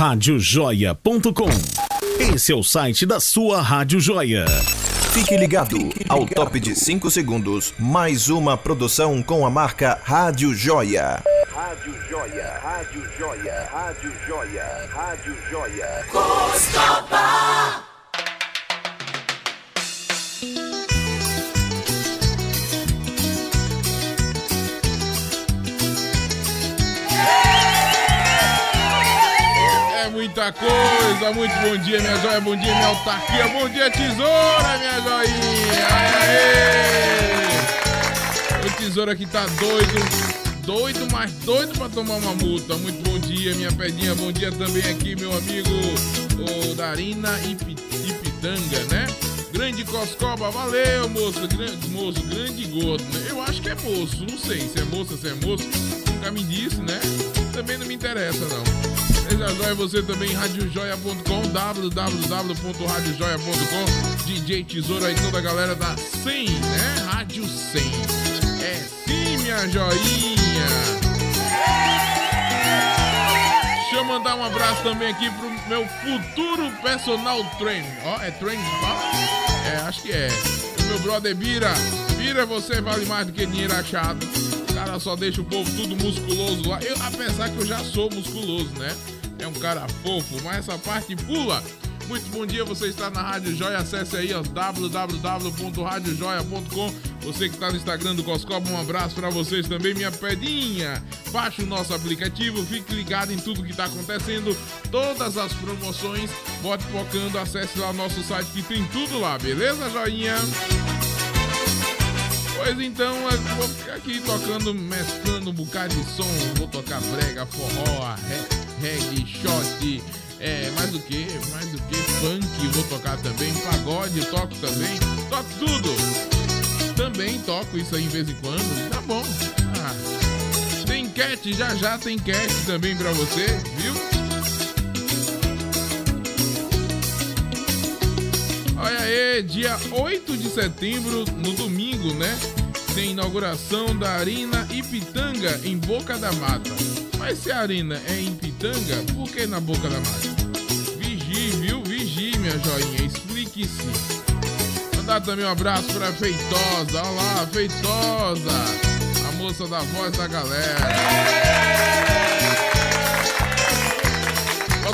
Radiojoia.com. Esse é o site da sua Rádio Joia. Fique ligado ao top de 5 segundos, mais uma produção com a marca Rádio Joia. Rádio Joia, Rádio Joia, Rádio Joia, Rádio Joia. Costa muita coisa. Muito bom dia, minha joia. Bom dia, minha autarquia. Bom dia, tesoura, minha joinha. O tesoura aqui tá doido. Doido, mas doido pra tomar uma multa. Muito bom dia, minha pedinha. Bom dia também aqui, meu amigo o Darina Ipitanga, né? Grande Coscoba, valeu, moço. Grande, moço, grande gordo, né? Eu acho que é moço, não sei se é moça, se é moço. Nunca me disse, né? Também não me interessa, não. Joia você também, radiojoia.com, www.radiojoia.com, DJ Tesoura e toda a galera da 100, né? Rádio 100. É sim, minha joinha. Deixa eu mandar um abraço também aqui pro meu futuro personal trainer. Ó, oh, é trainer É, acho que é. O meu brother Bira. Bira, você vale mais do que dinheiro achado. Cara só deixa o povo tudo musculoso lá. Eu, apesar que eu já sou musculoso, né? É um cara fofo, mas essa parte pula. Muito bom dia, você está na Rádio Joia. Acesse aí www.radiojoia.com. Você que está no Instagram do Coscoba, um abraço para vocês também, minha pedinha. Baixe o nosso aplicativo, fique ligado em tudo que está acontecendo, todas as promoções. Bote focando, acesse lá o nosso site que tem tudo lá, beleza, joinha? Pois então, vou ficar aqui tocando, mesclando um bocado de som. Vou tocar brega, forró, reggae, shot, é, mais do que, mais do que funk, vou tocar também, pagode, toco também, toco tudo. Também toco isso aí em vez em quando, tá bom. Ah, tem cat, já já tem cat também pra você, viu? Olha aí, dia 8 de setembro, no domingo, né? Tem inauguração da Arena Ipitanga, em Boca da Mata. Mas se a arena é em Pitanga, por que na Boca da Mata? Vigie, viu? Vigie, minha joinha. Explique-se. Mandar também um abraço pra Feitosa. Olha lá, Feitosa. A moça da voz da galera.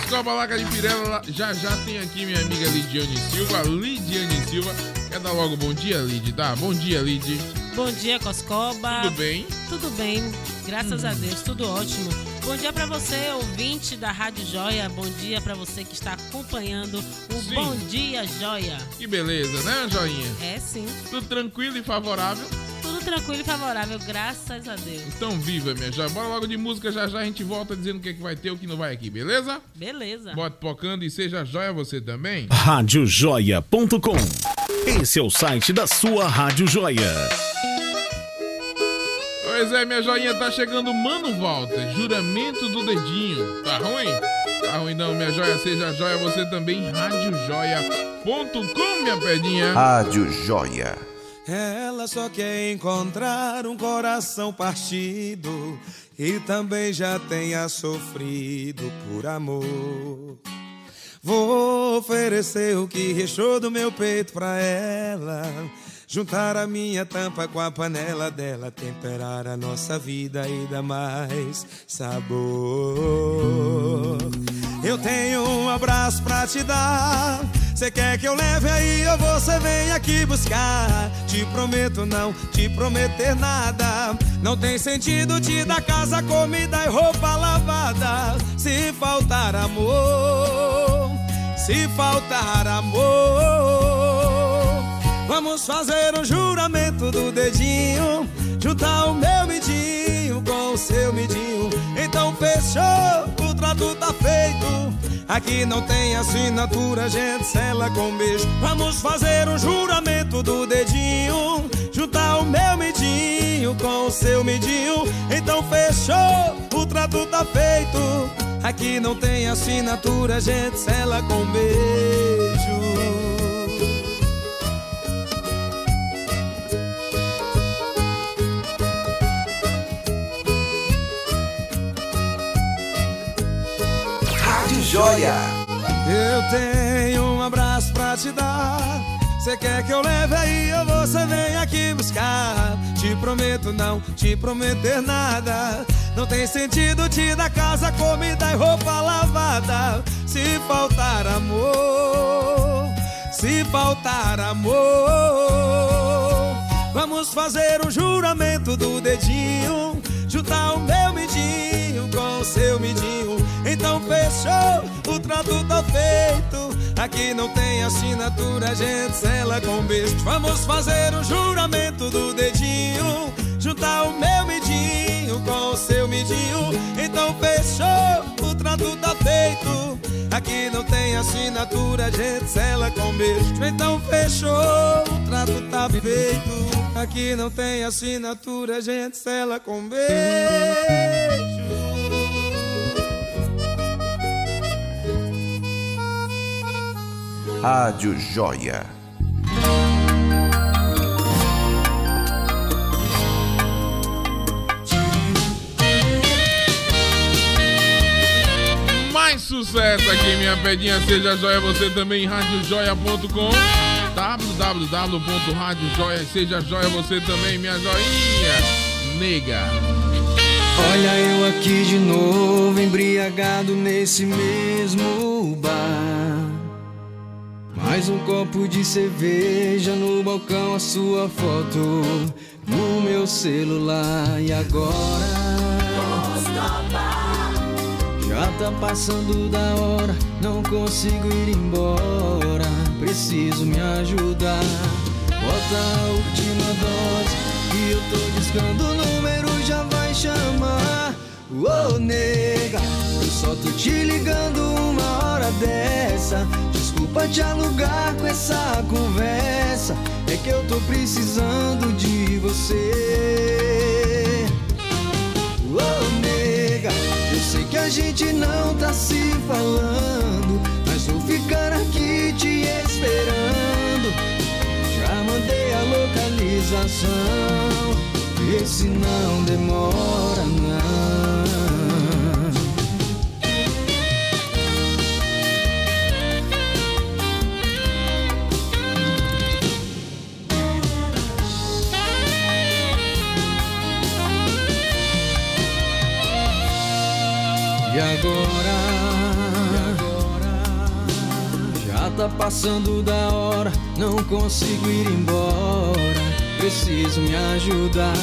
Oscar Balaca de Pirela, já já tem aqui minha amiga Lidiane Silva. Lidiane Silva. Quer dar logo bom dia, Lid? Tá? Bom dia, Lid. Bom dia, Coscoba. Tudo bem? Tudo bem, graças hum. a Deus, tudo ótimo. Bom dia para você, ouvinte da Rádio Joia. Bom dia para você que está acompanhando o sim. Bom Dia Joia. Que beleza, né, Joinha? É sim. Tudo tranquilo e favorável? Tranquilo e favorável, graças a Deus. Então viva, minha joia. Bora logo de música, já já a gente volta dizendo o que, é que vai ter, o que não vai aqui, beleza? Beleza. Bote pocando e seja joia você também. Radiojoia.com Esse é o site da sua Rádio Joia. Pois é, minha joinha, tá chegando Mano Walter, juramento do dedinho. Tá ruim? Tá ruim não, minha joia, seja joia você também, radiojoia.com, minha pedinha. Rádio Joia. Ela só quer encontrar um coração partido e também já tenha sofrido por amor. Vou oferecer o que rechou do meu peito pra ela Juntar a minha tampa com a panela dela, temperar a nossa vida e dar mais sabor. Eu tenho um abraço pra te dar. Você quer que eu leve aí ou você vem aqui buscar? Te prometo não te prometer nada. Não tem sentido te dar casa, comida e roupa lavada. Se faltar amor, se faltar amor. Vamos fazer o juramento do dedinho Juntar o meu midinho com o seu midinho Então fechou, o trato tá feito. Aqui não tem assinatura, gente sela com beijo. Vamos fazer o juramento do dedinho Juntar o meu midinho com o seu midinho Então fechou, o trato tá feito. Aqui não tem assinatura, gente sela com beijo Joia. Eu tenho um abraço pra te dar. Você quer que eu leve aí ou você vem aqui buscar? Te prometo não te prometer nada. Não tem sentido te dar casa, comida e roupa lavada. Se faltar amor, se faltar amor. Vamos fazer um juramento do dedinho. Juntar o meu midinho com o seu midinho. Então fechou, o trato tá feito. Aqui não tem assinatura, gente sela com beijo. Vamos fazer um juramento do dedinho. Juntar o meu midinho com o seu midinho. Então fechou, o trato tá feito. Aqui não tem assinatura, a gente sela com beijo. Então fechou, o trato tá feito. Aqui não tem assinatura, a gente sela com beijo. Rádio Joia. Mais sucesso aqui, minha pedinha. Seja joia você também radiojoia.com www.radiojoia Seja joia você também, minha joinha nega. Olha eu aqui de novo, embriagado nesse mesmo bar. Mais um copo de cerveja no balcão, a sua foto no meu celular. E agora? Já tá passando da hora, não consigo ir embora. Preciso me ajudar. Bota a última dose que eu tô discando o número, já vai chamar. Ô nega, eu só tô te ligando uma hora dessa. Desculpa te alugar com essa conversa. É que eu tô precisando gente não tá se falando, mas vou ficar aqui te esperando. Já mandei a localização, vê se não demora não. Agora? Já tá passando da hora, não consigo ir embora. Preciso me ajudar.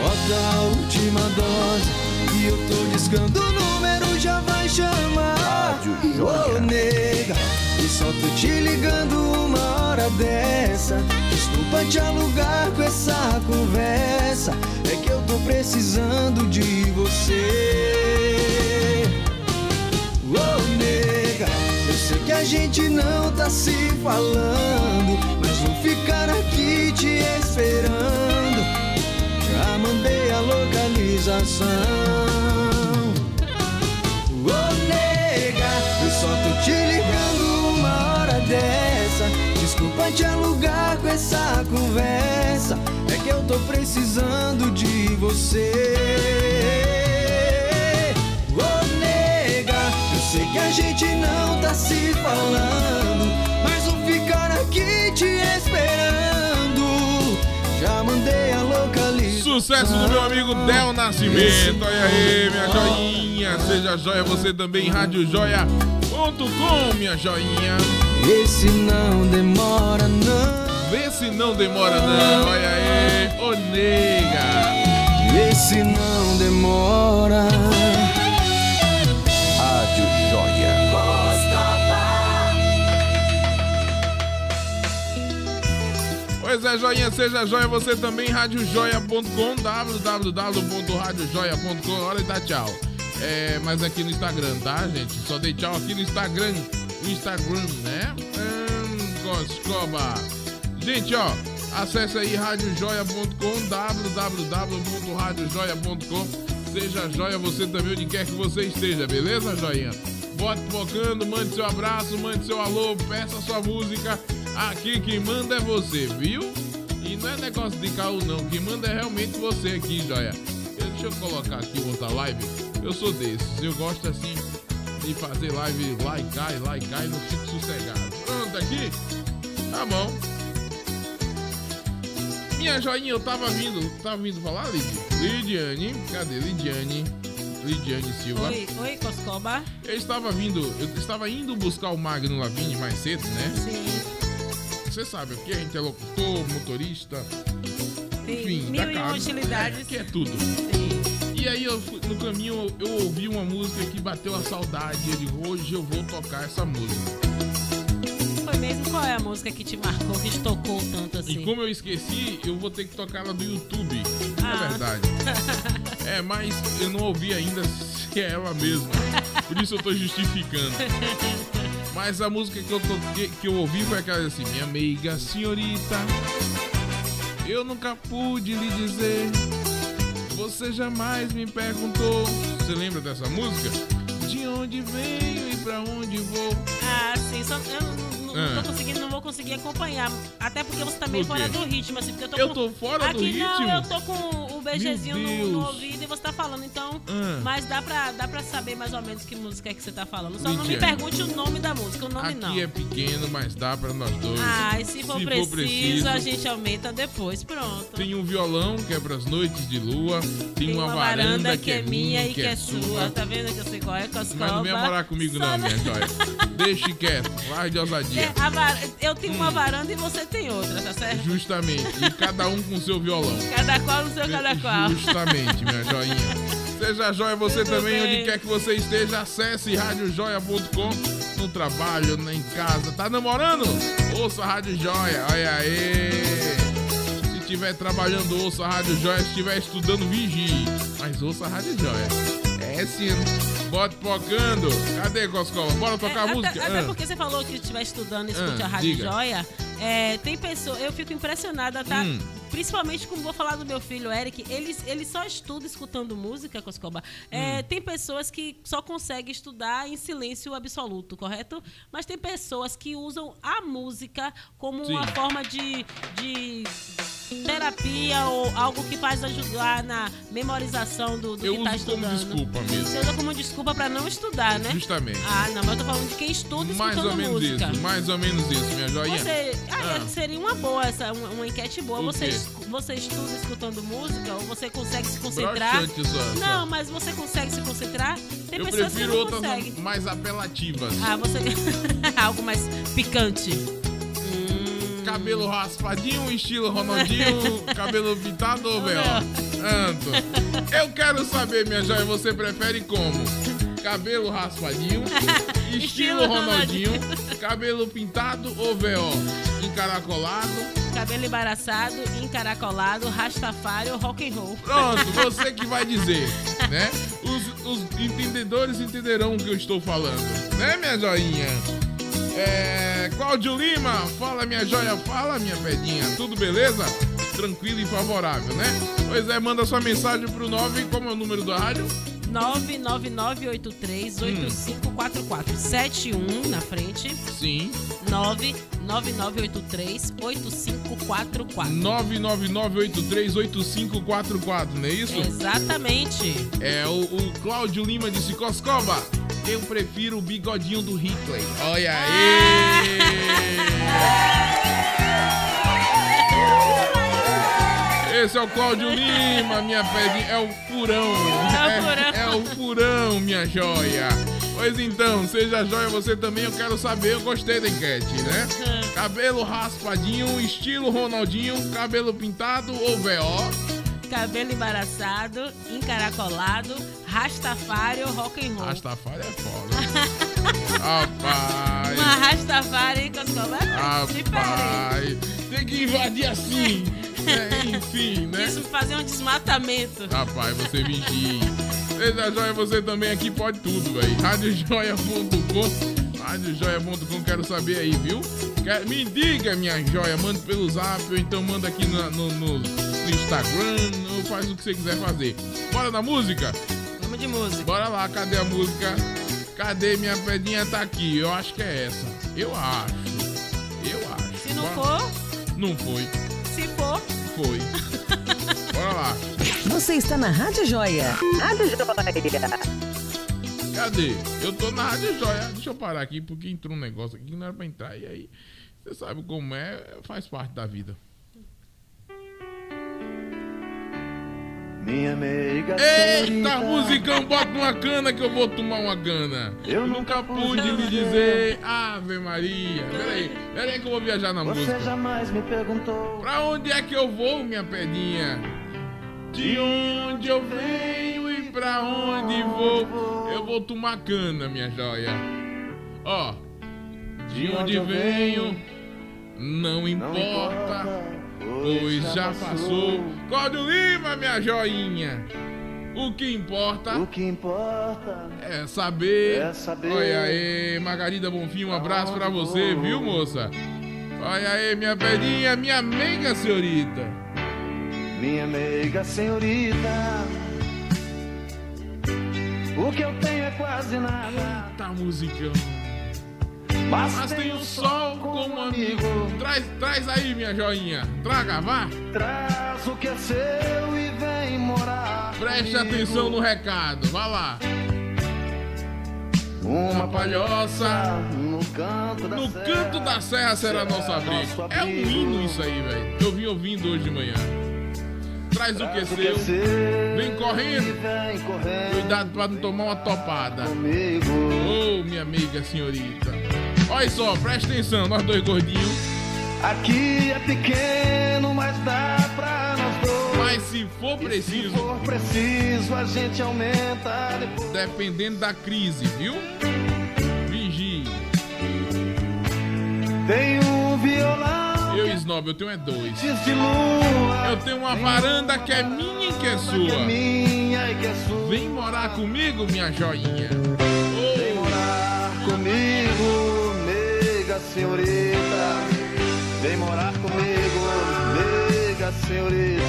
Bota a última dose e eu tô discando o número, já vai chamar. Rádio. Ô nega, e só tô te ligando uma hora dessa. Desculpa te alugar com essa conversa. É que eu tô precisando de você. A gente não tá se falando, mas vou ficar aqui te esperando. Já mandei a localização. Ô nega, eu só tô te ligando uma hora dessa. Desculpa te alugar com essa conversa. É que eu tô precisando de você. Sei que a gente não tá se falando, mas vou ficar aqui te esperando. Já mandei a localização. Sucesso do meu amigo Del Nascimento. Olha aí, minha joinha. Seja joia você também radiojoia.com, minha joinha. Esse não demora, não. Vê se não demora não. Olha aí, ô nega. Esse não demora. Pois é, joinha, seja joia você também radiojoia.com, www.radiojoia.com. Hora de dar tchau. É, mas aqui no Instagram, tá, gente? Só dei tchau aqui no Instagram. Instagram, né? Hum, Goscoba. Gente, ó, acesse aí radiojoia.com, www.radiojoia.com. Seja joia você também, onde quer que você esteja, beleza, joinha? Bote focando, mande seu abraço, mande seu alô, peça sua música. Aqui quem manda é você, viu? E não é negócio de caô não, quem manda é realmente você aqui, joia. Eu- Deixa eu colocar aqui outra live. Eu sou desses, eu gosto assim de fazer live lá e cai, lá e cai, não fico sossegado. Pronto, aqui? Tá bom. Minha joinha, eu tava vindo, tava vindo falar, Lid? Lidiane, cadê Lidiane? Lidiane Silva. Oi, oi, Coscoba. Eu estava vindo, eu estava indo buscar o Magno Lavigne mais cedo, né? Sim. Você sabe, aqui a gente é locutor, motorista, enfim, mil da e casa. É, que é tudo. Sim. E aí eu no caminho eu, ouvi uma música que bateu a saudade. Eu digo, hoje eu vou tocar essa música. Foi mesmo? Qual é a música que te marcou, que te tocou tanto E assim? como eu esqueci, eu vou ter que tocar ela do YouTube. Ah. É verdade. É, mas eu não ouvi ainda se é ela mesma. Por isso eu tô justificando. Mas a música que eu, toquei, que eu ouvi foi aquela assim: Minha amiga senhorita, eu nunca pude lhe dizer. Você jamais me perguntou. Você lembra dessa música? De onde venho e pra onde vou? Ah, sim. Só, eu não, não- não Ah. tô conseguindo, não vou conseguir acompanhar. Até porque você tá meio fora do ritmo, assim. Porque eu tô Eu com... tô fora do Aqui não, ritmo? eu tô com o BGzinho Meu no, no ouvido e você tá falando, então. Ah. Mas dá pra, dá pra saber mais ou menos que música é que você tá falando. Só não me pergunte o nome da música, o nome Aqui não. é pequeno, mas dá pra nós dois. Ah, e se for, Se for preciso, preciso. a gente aumenta depois. Pronto. Tem um violão que é pras noites de lua. Tem, uma, varanda, que é minha e que é sua. Tá vendo que eu sei qual é? Coscoba. Mas não vem morar comigo Só não, minha joia. Deixe quieto, vai de ousadia. É, var- Eu tenho Hum. uma varanda e você tem outra, tá certo? Justamente. E cada um com seu violão. Cada qual no seu cada qual. Justamente, minha joinha. Seja joia você Tudo também, bem. onde quer que você esteja, acesse radiojoia.com no trabalho, em casa. Tá namorando? Ouça a Rádio Joia, olha aí. Se estiver trabalhando, ouça a Rádio Joia. Se estiver estudando, vigie. Mas ouça a Rádio Joia. É sim. Bote pocando. Cadê, Coscola? Bora tocar É, a música? Até, até Ah. porque você falou que estiver estudando e escute Ah, a Rádio diga. Joia. É, tem pessoa, eu fico impressionada, tá? Hum. Principalmente como vou falar do meu filho Eric, ele, ele só estuda escutando música, Coscoba. É, Hum. Tem pessoas que só conseguem estudar em silêncio absoluto, correto? Mas tem pessoas que usam a música como Sim. uma forma de, de terapia ou algo que faz ajudar na memorização do, do Eu que tá uso como estudando. desculpa mesmo. Você usa como desculpa pra não estudar, né? Justamente. Ah, não, mas eu tô falando de quem estuda Mais escutando ou menos música. isso, mais ou menos isso, minha joinha. Você, ah, Ah. seria uma boa essa, uma, uma enquete boa. Você, você estuda escutando música ou você consegue se concentrar? Só. Não, mas você consegue se concentrar? Tem Eu pessoas que prefiro não outras conseguem. mais apelativas. Ah, você algo mais picante. Hum, Cabelo raspadinho, estilo Ronaldinho, cabelo pintado ou véu? Anto. Eu quero saber, minha joia, você prefere como? Cabelo raspadinho, estilo Ronaldinho, cabelo pintado ou véu? Encaracolado. cabelo embaraçado, encaracolado, rastafário, rock and roll. Pronto, você que vai dizer, né? Os, os entendedores entenderão o que eu estou falando, né, minha joinha? É. Cláudio Lima, fala minha joia, fala minha pedinha, tudo beleza? Tranquilo e favorável, né? Pois é, manda sua mensagem pro 9, como é o número da rádio? 999838544. 71 na frente. Sim, 999838544. 999838544, não é isso? Exatamente. É, o, o Cláudio Lima disse, Coscoba, eu prefiro o bigodinho do Hitler. Olha aí! Esse é o Cláudio Lima, minha pedinha. É o furão. É o furão. É, é o furão, minha joia. Pois então, seja joia você também, eu quero saber, eu gostei da enquete, né? Cabelo raspadinho, estilo Ronaldinho, cabelo pintado ou VO? Cabelo embaraçado, encaracolado, rastafário, rock and roll. Rastafari é foda. Rapaz. Uma rastafário, Coscoba? É. Rapaz, tem que invadir assim. Né? Enfim, né? Isso fazer um desmatamento. Rapaz, você vigia. Seja joia, você também aqui pode tudo, velho. Radiojoia.com Radiojoia.com, quero saber aí, viu? Me diga, minha joia, manda pelo zap ou então manda aqui no, no- no Instagram, ou faz o que você quiser fazer. Bora na música? Vamos de música. Bora lá, cadê a música? Cadê minha pedinha? Tá aqui, eu acho que é essa. Eu acho. Eu acho. Se não Bora- for, Não foi. Foi. Bora lá. Você está na Rádio Joia. Rádio Joia. Cadê? Eu tô na Rádio Joia. Deixa eu parar aqui, porque entrou um negócio aqui que não era pra entrar. E aí, você sabe como é, faz parte da vida. Minha amiga Eita, musicão, bota uma cana que eu vou tomar uma cana. Eu nunca pude lhe dizer Ave Maria. Peraí, peraí que eu vou viajar na Você música. jamais me perguntou Pra onde é que eu vou, minha pedinha? De onde eu venho e pra onde vou? Eu vou tomar cana, minha joia. Ó, de onde venho, não importa, pois já passou. Cláudio Lima, minha joinha. O que importa O que importa é saber. É saber. Olha aí, Margarida Bonfim, um abraço pra você, viu, moça? Olha aí, minha pedinha, minha meiga senhorita. Minha amiga senhorita O que eu tenho é quase nada Tá musicão. Mas, Mas tem o sol como amigo. Traz, traz aí, minha joinha. Traga, vá. Traz o que é seu e vem morar Preste comigo. atenção no recado. Vá lá. Uma palhoça no canto da No serra canto da serra será nosso nosso abrigo. É um hino isso aí, velho. Eu vim ouvindo hoje de manhã. Traz o que é Traz o que é seu. Vem correndo. vem correndo Cuidado pra não tomar uma topada. Ô, minha amiga senhorita. Olha só, presta atenção, nós dois gordinhos. Aqui é pequeno, mas dá pra nós dois Mas se for E Se preciso, for preciso, a gente aumenta depois. dependendo da crise, viu? Vigie. Tem um violão Eu, Snob, eu tenho é dois. Eu tenho uma varanda que é minha e que é Que é sua. minha e que é sua. Vem morar comigo, minha joinha. Vem morar comigo, senhorita. Vem morar comigo, nega senhorita.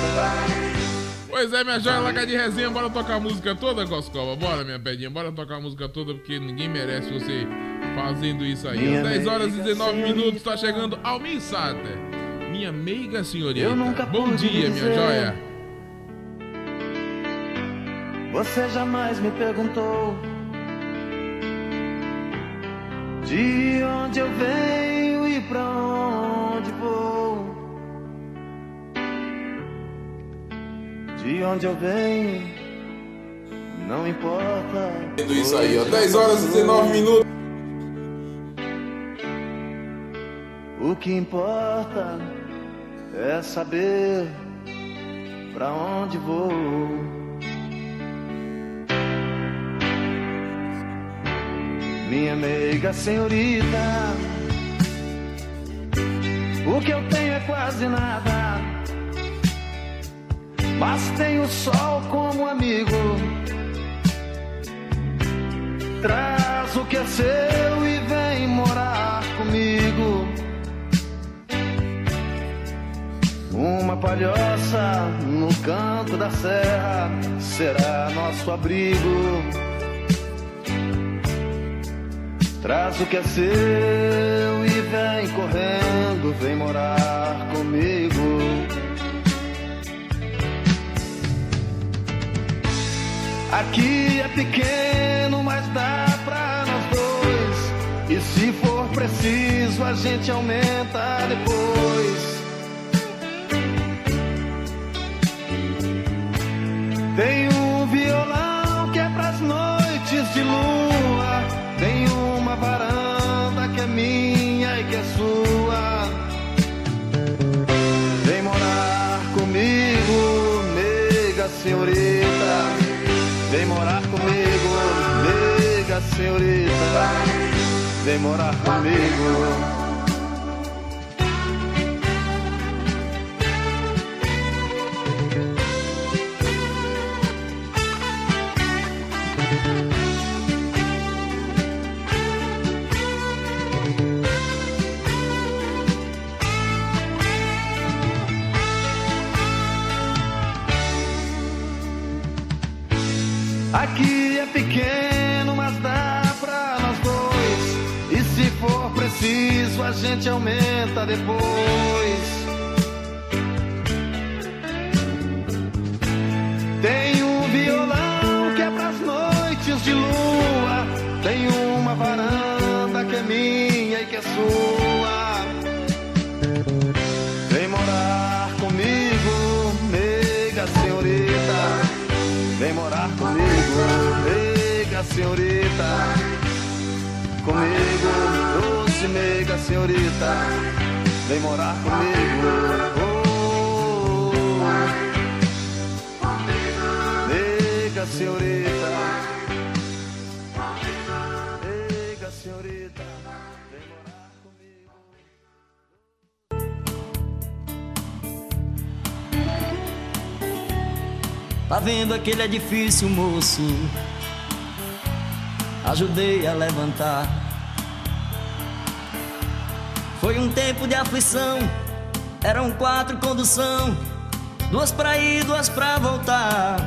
Pois é, minha joia, larga de resenha, bora tocar a música toda, Coscova. Bora, minha pedinha, bora tocar a música toda, porque ninguém merece você fazendo isso aí. Minha Às 10 horas e meiga 19 senhorita. minutos, tá chegando Almir Sater. Minha meiga senhorita. Eu nunca Bom dia, minha dizer. joia. Você jamais me perguntou de onde eu venho e pra onde vou. De onde eu venho, não importa. Isso aí, ó. 10 horas e 19 minutos. O que importa é saber pra onde vou. Minha meiga senhorita, o que eu tenho é quase nada, mas tenho o sol como amigo. Traz o que é seu e vem morar comigo. Uma palhoça no canto da serra será nosso abrigo. Traz o que é seu e vem correndo, vem morar comigo. Aqui é pequeno, mas dá pra nós dois. E se for preciso, a gente aumenta depois. Senhorita. Vem morar comigo, nega senhorita. Vem morar comigo. a gente aumenta depois. Tem um violão que é pras noites de lua. Tem uma varanda que é minha e que é sua. Vem morar comigo, nega senhorita. Vem morar comigo, nega senhorita. Comigo doce nega senhorita. Vem morar comigo. Oh, nega senhorita. Nega senhorita. Vem morar comigo. Tá vendo aquele edifício, moço? Ajudei a levantar. Foi um tempo de aflição. Eram quatro condução, duas pra ir, duas pra voltar.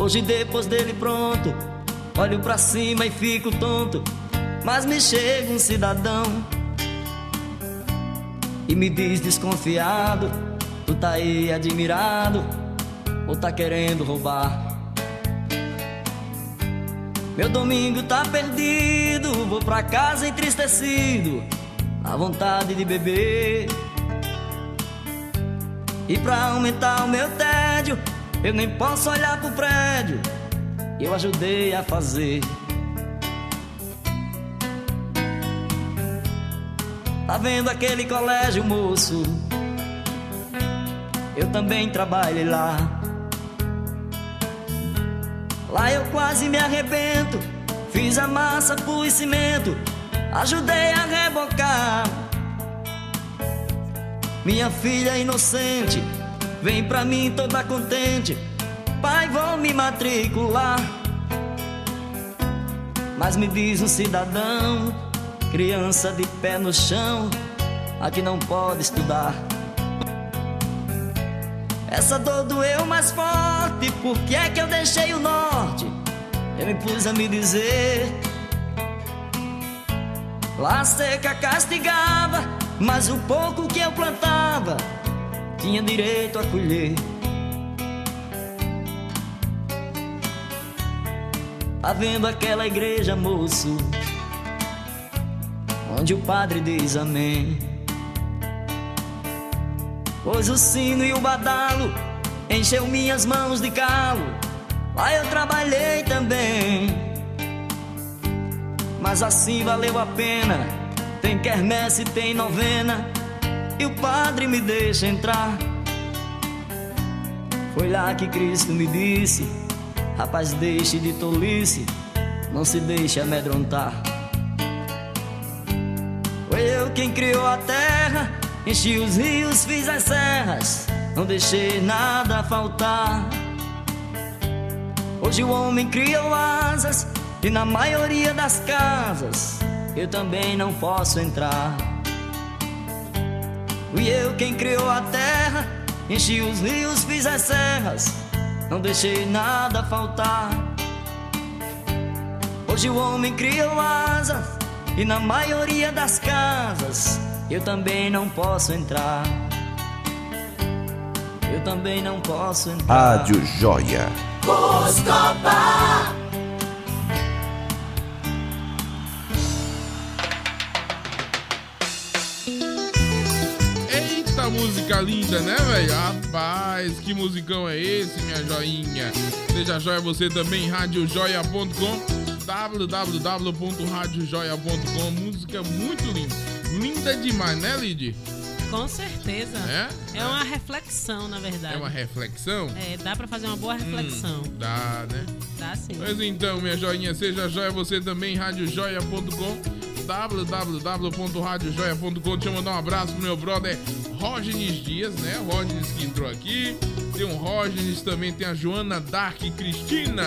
Hoje depois dele pronto, olho pra cima e fico tonto. Mas me chega um cidadão e me diz desconfiado: Tu tá aí admirado ou tá querendo roubar? Meu domingo tá perdido, vou pra casa entristecido, a vontade de beber. E pra aumentar o meu tédio, eu nem posso olhar pro prédio, que eu ajudei a fazer. Tá vendo aquele colégio, moço? Eu também trabalhei lá. Lá eu quase me arrebento. Fiz a massa, pus cimento. Ajudei a rebocar. Minha filha inocente vem pra mim toda contente. Pai, vou me matricular. Mas me diz um cidadão, criança de pé no chão, aqui não pode estudar. Essa dor doeu mais forte, por que é que eu deixei o norte? Eu me pus a me dizer. Lá seca castigava, mas o pouco que eu plantava tinha direito a colher. Tá vendo aquela igreja, moço? Onde o padre diz amém. Pois o sino e o badalo encheu minhas mãos de calo. Lá eu trabalhei também. Mas assim valeu a pena. Tem quermesse, tem novena. E o padre me deixa entrar. Foi lá que Cristo me disse: Rapaz, deixe de tolice. Não se deixe amedrontar. Foi eu quem criou a terra. Enchi os rios, fiz as serras, não deixei nada faltar. Hoje o homem criou asas e na maioria das casas eu também não posso entrar. Fui eu quem criou a terra, enchi os rios, fiz as serras, não deixei nada faltar. Hoje o homem criou asas e na maioria das casas eu também não posso entrar. Eu também não posso entrar. Rádio Joia. Eita música linda, né, velho? Rapaz, que musicão é esse, minha joinha? Seja joia você também, radiojoia.com www.radiojoia.com Música muito linda. Linda demais, né, Lid? Com certeza. É? É uma reflexão, na verdade. É uma reflexão? É, dá pra fazer uma boa reflexão. Hum, dá, né? Dá sim. Pois então, minha joinha, seja joia você também, radiojoia.com www.radiojoia.com Deixa eu mandar um abraço pro meu brother Rógenes Dias, né? O Rógenes que entrou aqui. Tem um Rógenes, também tem a Joana Dark Cristina.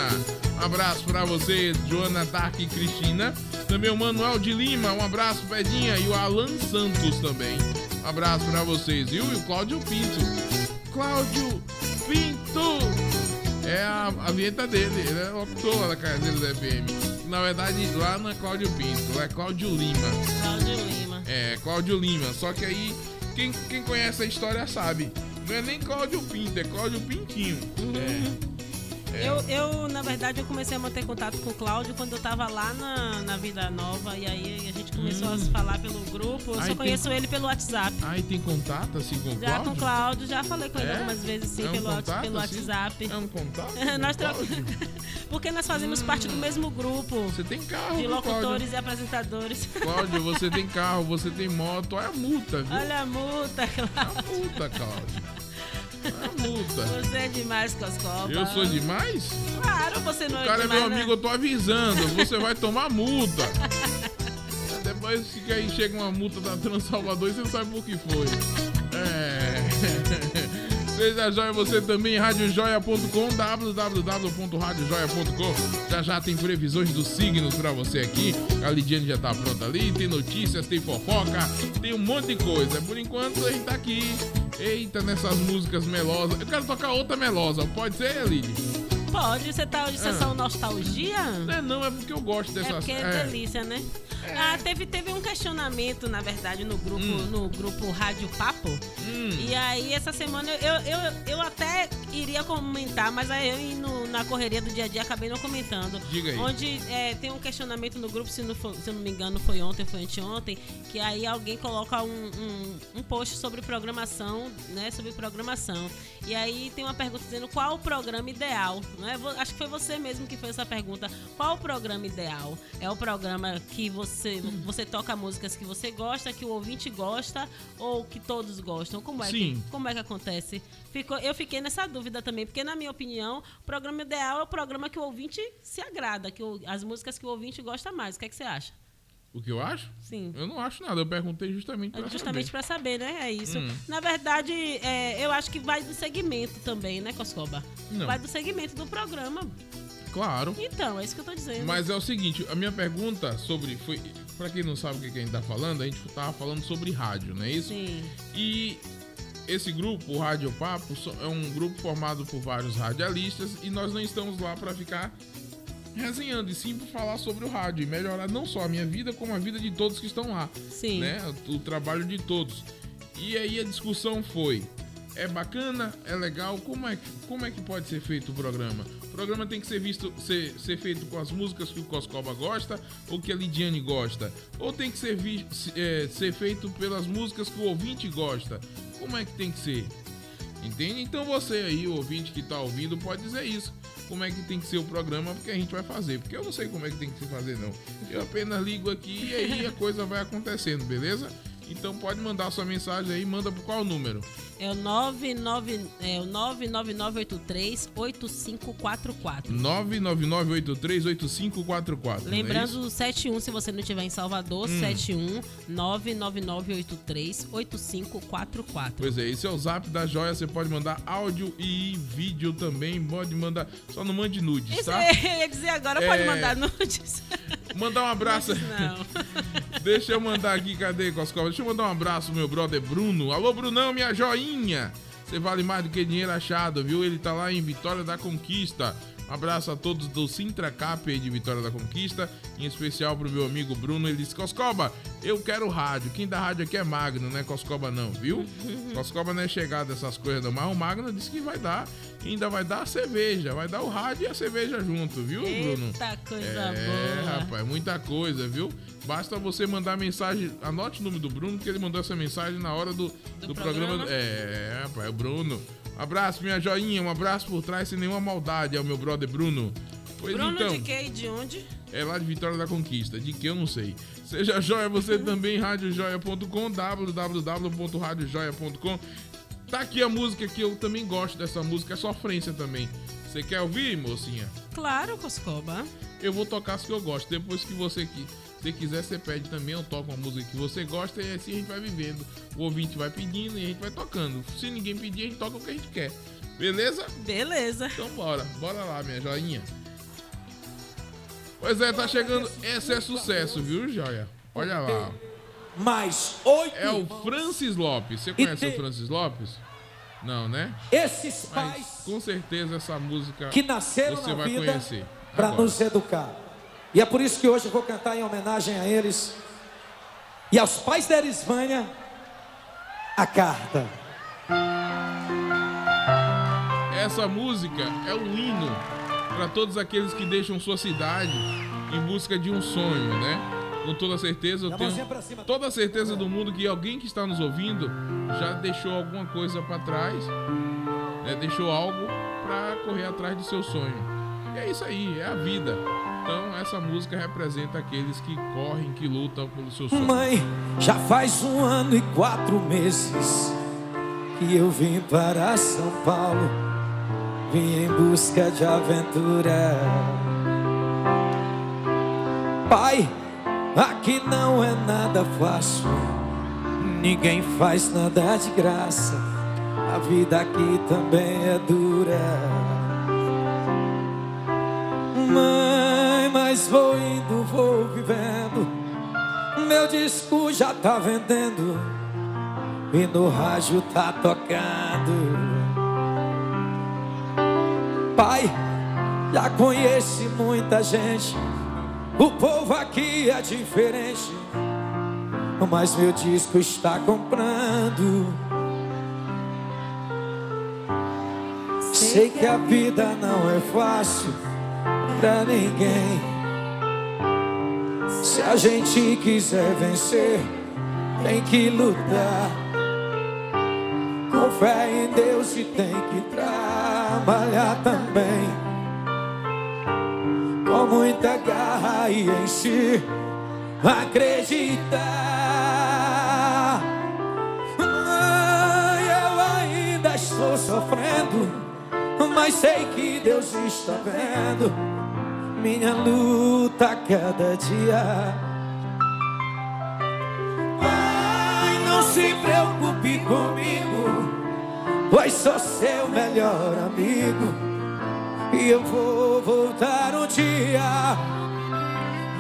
Um abraço pra você, Joana Dark Cristina. Também o Manuel de Lima, um abraço, Pedinha. E o Alan Santos também. Um abraço pra vocês, viu? E o Cláudio Pinto. Cláudio Pinto! É a, a vinheta dele, ele é locutor lá da casa dele do FM. Na verdade, lá não é Cláudio Pinto, é Cláudio Lima. Cláudio Lima. É, Cláudio Lima. Só que aí, quem, quem conhece a história sabe. Não é nem Cláudio Pinto, é Cláudio Pintinho. É. Eu, eu, na verdade, eu comecei a manter contato com o Cláudio quando eu tava lá na, na Vida Nova. E aí a gente começou a se falar pelo grupo. Eu Aí só tem- conheço ele pelo WhatsApp. Aí tem contato assim com o Já com o Cláudio? Cláudio, já falei com ele É? algumas vezes sim, É um pelo, contato, pelo assim? WhatsApp. É um contato? Nós. Cláudio? Porque nós fazemos parte do mesmo grupo Você tem carro, de Cláudio? locutores e apresentadores. Cláudio, você tem carro, você tem moto, olha a multa, viu? Olha a multa, Cláudio. A multa, Cláudio. Multa. Você é demais, Coscoba. Eu sou demais? Claro, você não O é cara é demais. meu né? amigo, eu tô avisando. Você vai tomar multa. Depois fica aí, chega uma multa da Trans Salvador e você não sabe por que foi. É. Seja joia você também, radiojoia.com, www.radiojoia.com. Já já tem previsões dos signos pra você aqui. A Lidiane já tá pronta ali, tem notícias, tem fofoca, tem um monte de coisa. Por enquanto a gente tá aqui. Eita, nessas músicas melosas. Eu quero tocar outra melosa, pode ser, Lid? Pode, você tá de sessão nostalgia? Não é não, é porque eu gosto É dessas porque é, delícia, né? Ah, teve, teve um questionamento, na verdade, no grupo, Hum. no grupo Rádio Papo. E aí, essa semana, eu, eu, eu até iria comentar, mas aí eu, no- na correria do dia a dia, acabei não comentando. Diga aí. Onde é, tem um questionamento no grupo, se, não for- se eu não me engano, foi ontem, foi anteontem, que aí alguém coloca um, um, um post sobre programação, né? Sobre programação. E aí tem uma pergunta dizendo qual o programa ideal, né? Acho que foi você mesmo que fez essa pergunta. Qual o programa ideal? É o programa que você, você toca músicas que você gosta, que o ouvinte gosta, ou que todos gostam? Como é, Sim. que, como é que acontece? Ficou, eu fiquei nessa dúvida também, porque na minha opinião, o programa ideal é o programa que o ouvinte se agrada, que o- as músicas que o ouvinte gosta mais. O que, é que você acha? O que eu acho? Sim. Eu não acho nada, eu perguntei justamente pra Justamente para saber, né? É isso. Hum. Na verdade, é, eu acho que vai do segmento também, né, Coscoba? Não. Vai do segmento do programa. Claro. Então, é isso que eu tô dizendo. Mas é o seguinte, a minha pergunta sobre. Foi, pra quem não sabe o que a gente tá falando, a gente tava falando sobre rádio, não é isso? Sim. E esse grupo, o Rádio Papo, é um grupo formado por vários radialistas e nós não estamos lá para ficar resenhando, e sim para falar sobre o rádio e melhorar não só a minha vida, como a vida de todos que estão lá. Sim. Né? O trabalho de todos. E aí a discussão foi: é bacana, é legal, como é, que- como é que pode ser feito o programa? O programa tem que ser visto, ser, ser feito com as músicas que o Coscoba gosta ou que a Lidiane gosta? Ou tem que ser, vi- é, ser feito pelas músicas que o ouvinte gosta? Como é que tem que ser? Entende? Então você aí, o ouvinte que tá ouvindo, pode dizer isso. Como é que tem que ser o programa, porque a gente vai fazer. Porque eu não sei como é que tem que se fazer, não. Eu apenas ligo aqui e aí a coisa vai acontecendo, beleza? Então pode mandar sua mensagem aí, manda por qual número? É o 99, é o 99983 8544. 999838544. não é Lembrando o 71, se você não estiver em Salvador, Hum. 71 99983 8544. Pois é, esse é o zap da joia. Você pode mandar áudio e vídeo também. Pode mandar. Só não mande nudes, Esse, tá? eu ia dizer agora, pode É. mandar nudes. Mandar um abraço. Não. Deixa eu mandar aqui, cadê, Coscova? Deixa eu mandar um abraço meu brother Bruno. Alô, Brunão, minha joinha. Você vale mais do que dinheiro achado, viu? Ele tá lá em Vitória da Conquista. Um abraço a todos do Sintra Cap aí de Vitória da Conquista, em especial pro meu amigo Bruno. Ele disse: Coscoba, eu quero rádio. Quem dá rádio aqui é Magno, não é Coscoba, não, viu? Coscoba não é chegado dessas coisas, não. Mas o Magno disse que vai dar. Ainda vai dar a cerveja. Vai dar o rádio e a cerveja junto, viu, Bruno? Eita coisa É, boa. rapaz, muita coisa, viu? Basta você mandar mensagem. Anote o nome do Bruno, que ele mandou essa mensagem na hora do, do, programa. programa? É, rapaz, é o Bruno. Abraço, minha joinha. Um abraço por trás, sem nenhuma maldade, ao meu brother Bruno. Pois Bruno então, de quê e de onde? é lá de Vitória da Conquista. De que eu não sei. Seja joia você também, radiojoia.com, www.radiojoia.com. Tá aqui a música que eu também gosto dessa música, é sofrência também. Você quer ouvir, mocinha? Claro, Coscoba. eu vou tocar as que eu gosto. Depois que você que se quiser, você pede também, eu toco uma música que você gosta e assim a gente vai vivendo. O ouvinte vai pedindo e a gente vai tocando. Se ninguém pedir, a gente toca o que a gente quer. Beleza? Beleza. Então bora, bora lá, minha joinha. Pois é, tá chegando. Esse é sucesso, viu, joia? Olha lá. Mais oito. É o Francis Lopes. Você conhece o Francis Lopes? Não, né? Esses Mas pais com certeza essa música que nasceram você na vai vida conhecer. para Agora. nos educar. E é por isso que hoje eu vou cantar em homenagem a eles e aos pais da Erisvânia a carta. Essa música é um hino para todos aqueles que deixam sua cidade em busca de um sonho, né? Com toda certeza, eu tenho toda a certeza do mundo que alguém que está nos ouvindo já deixou alguma coisa para trás, né? deixou algo para correr atrás do seu sonho. E é isso aí, é a vida. Então essa música representa aqueles que correm, que lutam pelo seu sonho. Mãe, já faz um ano e quatro meses que eu vim para São Paulo, vim em busca de aventura. Pai, aqui não é nada fácil, ninguém faz nada de graça. A vida aqui também é dura. Mãe, mas vou indo, vou vivendo. Meu disco já tá vendendo e no rádio tá tocando. Pai, já conheci muita gente. O povo aqui é diferente, mas meu disco está comprando. Sei que a vida não é fácil pra ninguém. Se a gente quiser vencer, tem que lutar. Com fé em Deus e tem que trabalhar também. Com muita garra e em si acreditar. Mãe, eu ainda estou sofrendo mas sei que Deus está vendo minha luta cada dia. Pai, não se preocupe comigo, pois sou seu melhor amigo. E eu vou voltar um dia,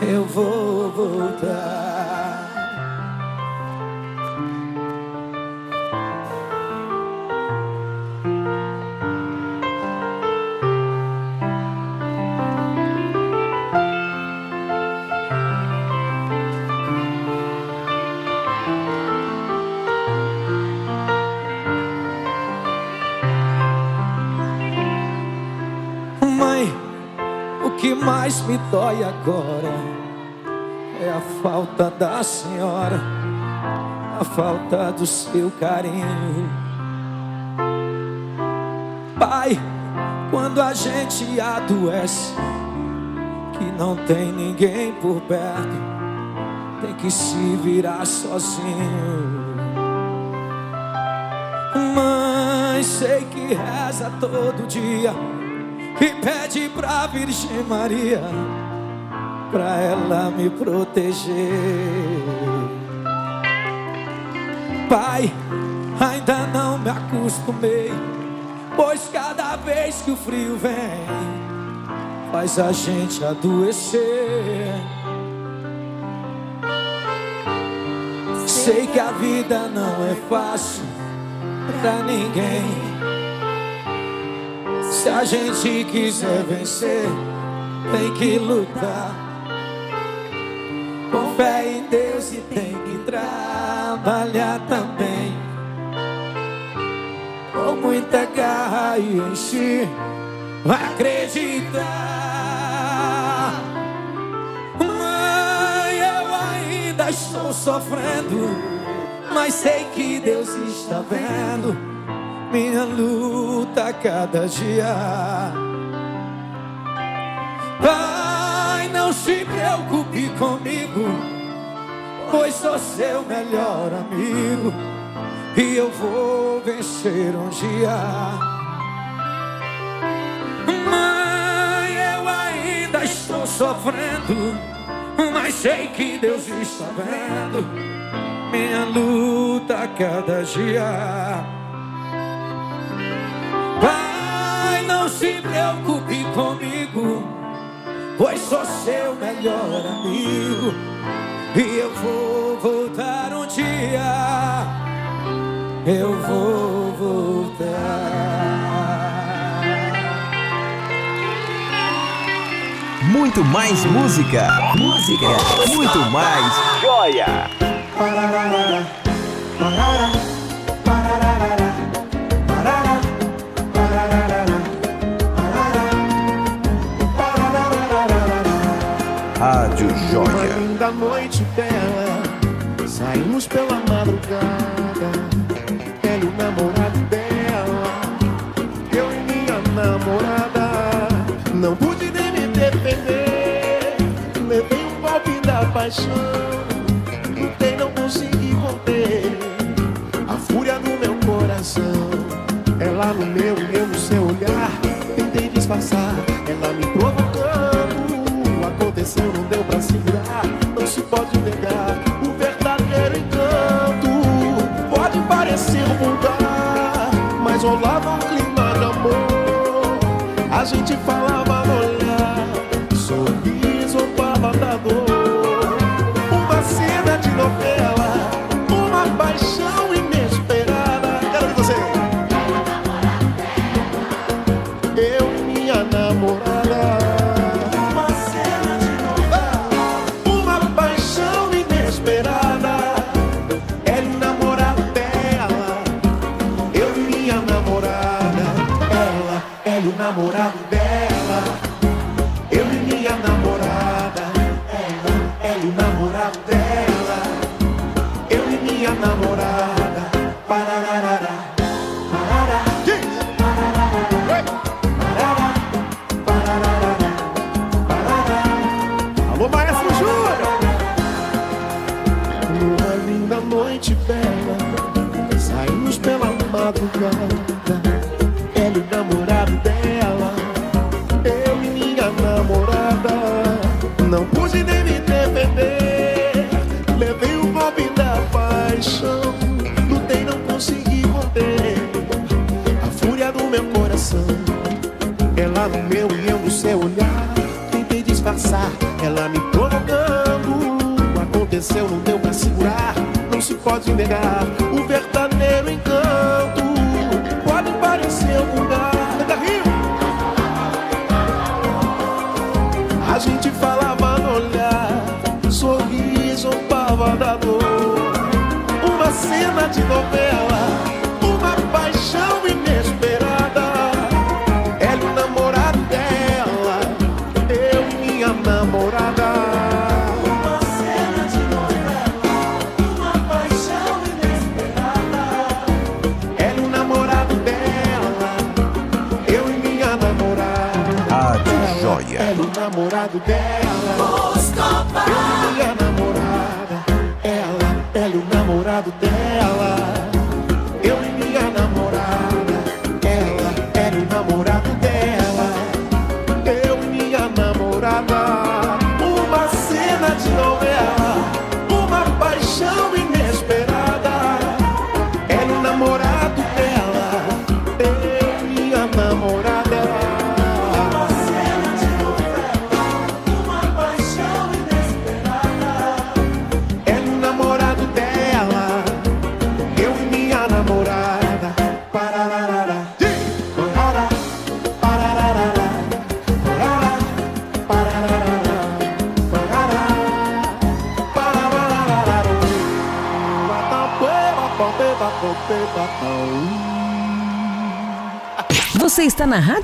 eu vou voltar. Mais me dói agora é a falta da senhora, a falta do seu carinho. Pai, quando a gente adoece, que não tem ninguém por perto, tem que se virar sozinho. Mãe, sei que reza todo dia e pede pra Virgem Maria pra ela me proteger. Pai, ainda não me acostumei, pois cada vez que o frio vem faz a gente adoecer. Sei que a vida não é fácil pra ninguém. Se a gente quiser vencer, tem que lutar. Com fé em Deus e tem que trabalhar também. Com muita garra e encher, acreditar. Mãe, eu ainda estou sofrendo, mas sei que Deus está vendo minha luta cada dia. Pai, não se preocupe comigo, pois sou seu melhor amigo e eu vou vencer um dia. Mãe, eu ainda estou sofrendo, mas sei que Deus está vendo minha luta cada dia. Não se preocupe comigo, pois sou seu melhor amigo. E eu vou voltar um dia, eu vou voltar. Muito mais música. Música. Muito mais. Joia! cela Rádio Joia. Uma linda noite bela, saímos pela madrugada. Ela o namorado dela, eu e minha namorada. Não pude nem me defender, levei um golpe da paixão. Lutei, não consegui conter a fúria do meu coração. Ela no meu e eu no seu olhar, tentei disfarçar, ela me provocou não deu pra segurar, não se pode negar. O verdadeiro encanto pode parecer vulgar, mas rolava um clima de amor. A gente faz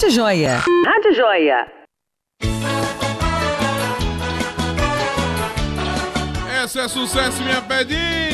Rádio Joia. Rádio Joia. Essa é sucesso, minha pedinha.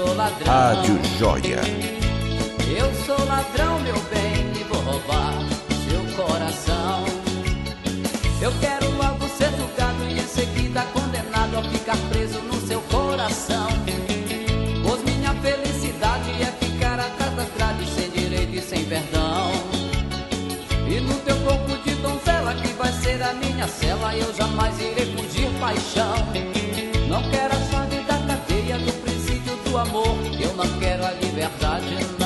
sou ladrão. Rádio Joia. Eu sou ladrão, meu bem, e vou roubar seu coração. Eu quero logo ser julgado e em seguida condenado a ficar preso no seu coração. Pois minha felicidade é ficar atrás das grades sem direito e sem perdão. E no teu corpo de donzela que vai ser a minha cela, eu jamais irei fugir paixão. Não quero amor. Eu não quero a liberdade, não.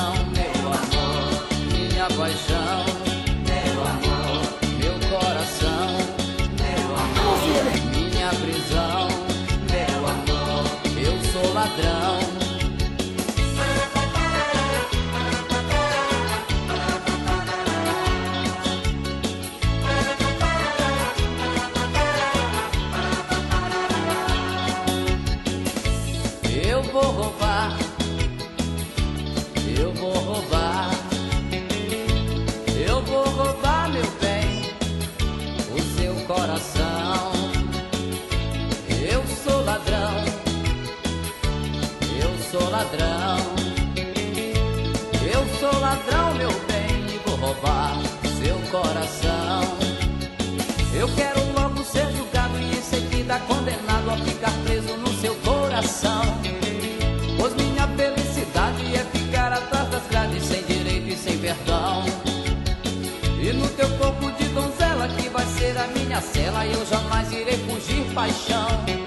Eu jamais irei fugir paixão.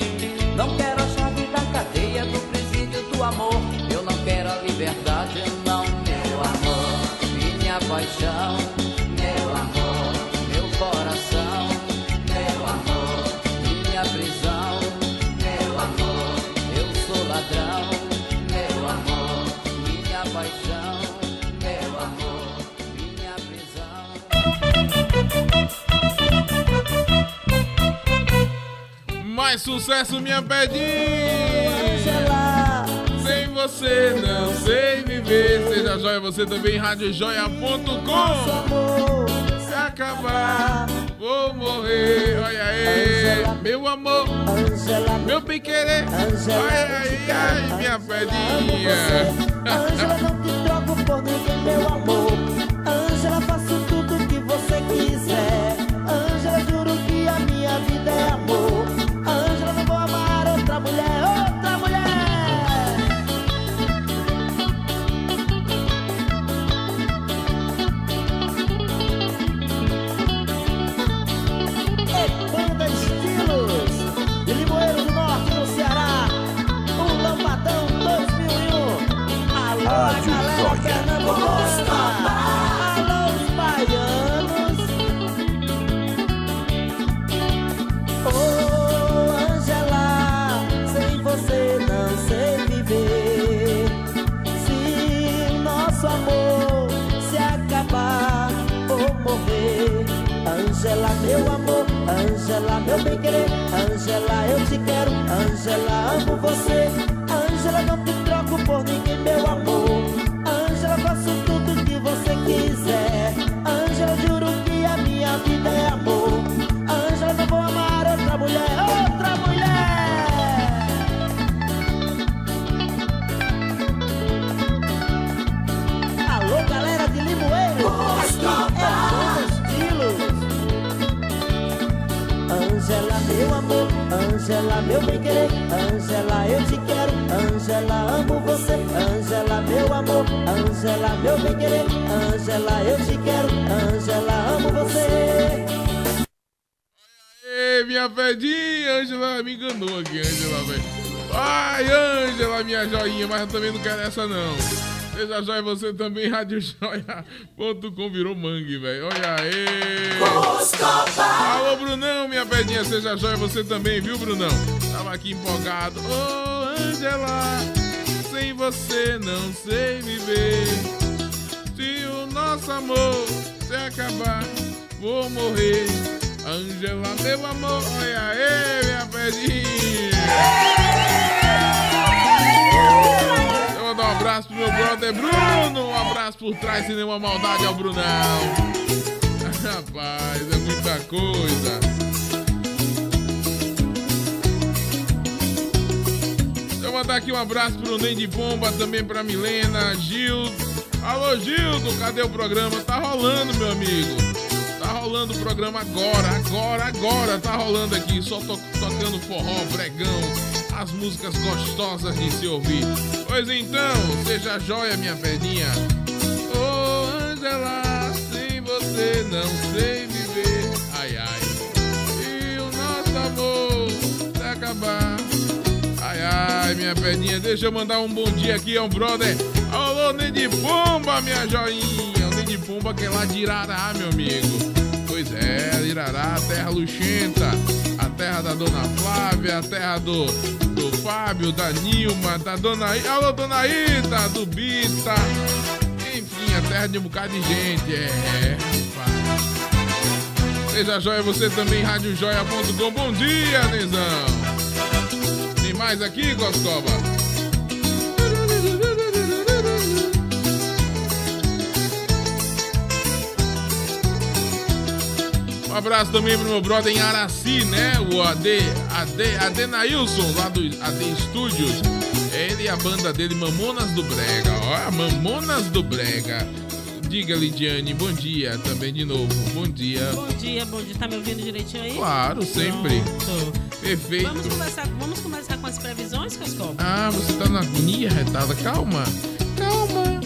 Sucesso, minha pedinha! Sem você não sei viver. Seja joia, você também, radiojoia.com. Se acabar, vou morrer. Olha aí, meu amor, meu bem querer. Olha aí, ai, minha pedinha. Ângela, não te troco por ninguém, meu amor. Meu bem querer. Angela, eu te quero. Angela, amo você. Angela, não te troco por ninguém, meu amor. Angela, faço tudo que você quiser. Angela, juro que a minha vida é amor. Angela, meu bem querer, Angela, eu te quero, Angela, amo você, Angela, meu amor, Angela, meu bem querer, Angela, eu te quero, Angela, amo você. Ei, minha pedinha, Ângela me enganou aqui, Ângela, velho. Ai, Ângela, minha joinha, mas eu também não quero essa, não. Seja joia, você também, radiojoia.com virou mangue, velho. Olha aí. Alô, Brunão, minha pedinha, seja joia, você também, viu, Brunão? Tava aqui empolgado. Ô, oh, Ângela, sem você não sei viver. Se o nosso amor se acabar, vou morrer. Angela, meu amor, olha aí, minha pedinha. Um abraço pro meu brother Bruno. Um abraço por trás, sem nenhuma maldade ao Brunão. Rapaz, é muita coisa. Eu mandar aqui um abraço pro Ney de Bomba, também pra Milena, Gildo. Alô, Gildo, cadê o programa? Tá rolando, meu amigo. Tá rolando o programa agora, agora, agora. Tá rolando aqui, só to tocando forró, bregão, as músicas gostosas de se ouvir. Pois então, seja joia, minha pedinha. Ô, oh, Angela, sem você não sei viver. Ai, ai. E o nosso amor se acabar. Ai, ai, minha pedinha. Deixa eu mandar um bom dia aqui ao brother. Alô, Ney de Pomba, minha joinha. O Ney de Pomba que é lá de Irará, meu amigo. Pois é, Irará, terra luxenta. Terra da Dona Flávia, terra do, do Fábio, da Nilma, da Dona Ida. Alô, Dona Ida, do Bita. Enfim, a terra de um bocado de gente. É, rapaz. Seja joia, você também, radiojoia.com. Bom dia, Nezão. Tem mais aqui, Goscoba? Um abraço também pro meu brother em Araci, né? O AD, AD, Adenailson, lá do AD Studios. Ele e a banda dele, Mamonas do Brega. Olha, Mamonas do Brega. Diga, Lidiane, bom dia também de novo. Bom dia. Bom dia, bom dia. Tá me ouvindo direitinho aí? Claro, sempre. Pronto. Perfeito. Vamos começar, vamos começar com as previsões, Coscoba? Ah, você tá na agonia, retada. Calma. Calma.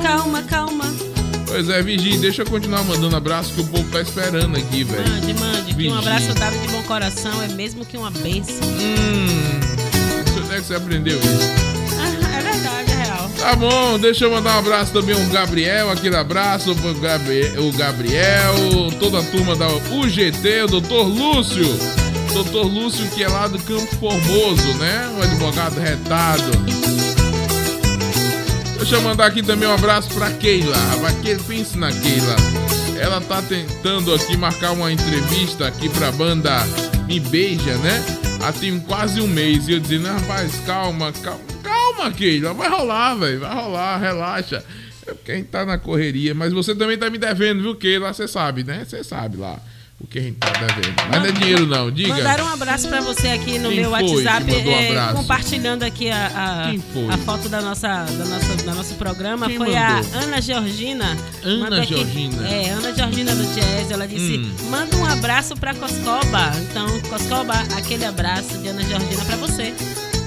Calma, calma. Pois é, Vigi, deixa eu continuar mandando abraço que o povo tá esperando aqui, velho. Mande, mande. Que Vigi. um abraço dado de bom coração é mesmo que uma benção. Hum, onde é que você aprendeu isso? Ah, é verdade, é real. Tá bom, deixa eu mandar um abraço também ao Gabriel, aquele abraço pro Gabri- o Gabriel, toda a turma da UGT, o doutor Lúcio. Doutor Lúcio, que é lá do Campo Formoso, né? Um advogado retado. Deixa eu mandar aqui também um abraço pra Keila. Pra que pense na Keila. Ela tá tentando aqui marcar uma entrevista aqui pra banda Me Beija, né? Há tem quase um mês. E eu dizendo, rapaz, calma, calma, calma, Keila. Vai rolar, velho. Vai rolar, relaxa. É porque a gente tá na correria. Mas você também tá me devendo, viu, Keila? Você sabe, né? Você sabe lá o que a gente tá devendo. Mas não é dinheiro, não. Diga. Mandaram um abraço pra você aqui no Quem meu WhatsApp, um abraço? compartilhando aqui a, a, a foto da nossa, da nossa, do nosso programa. Quem foi mandou? a Ana Georgina. Ana aqui- Georgina. É, Ana Georgina do Jazz. Ela disse: Hum. manda um abraço pra Coscoba. Então, Coscoba, aquele abraço de Ana Georgina pra você.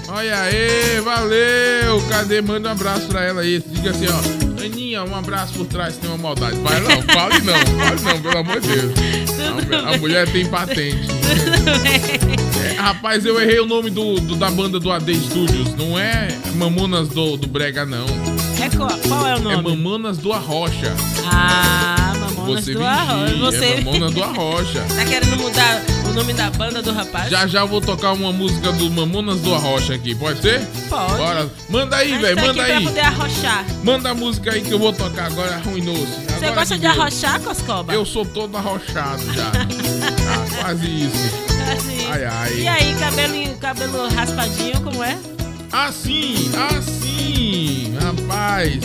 Olha aí, valeu! Cadê? Manda um abraço pra ela aí. Diga assim, ó. Aninha, um abraço por trás, tem uma maldade. Vai não, fale não, fale não, pelo amor de Deus. A, mulher- a mulher tem patente. É, rapaz, eu errei o nome do, do- da banda do AD Studios. Não é Mamonas do, do Brega, não. É qual, qual é o É nome? Mamonas do Arrocha. Ah, Mamonas Você do Arrocha. Você é Mamonas do Arrocha. tá querendo mudar nome da banda do rapaz? Já já eu vou tocar uma música do Mamonas do Arrocha aqui, pode ser? Pode. Bora. Manda aí, velho, tá manda aqui aí. pra poder arrochar. Manda a música aí que eu vou tocar agora, arruinou-se. Você gosta de deu. arrochar, Coscoba? Eu sou todo arrochado já. ah, quase isso. Assim. Ai, ai. E aí, cabelo, cabelo raspadinho, como é? Assim, assim, rapaz.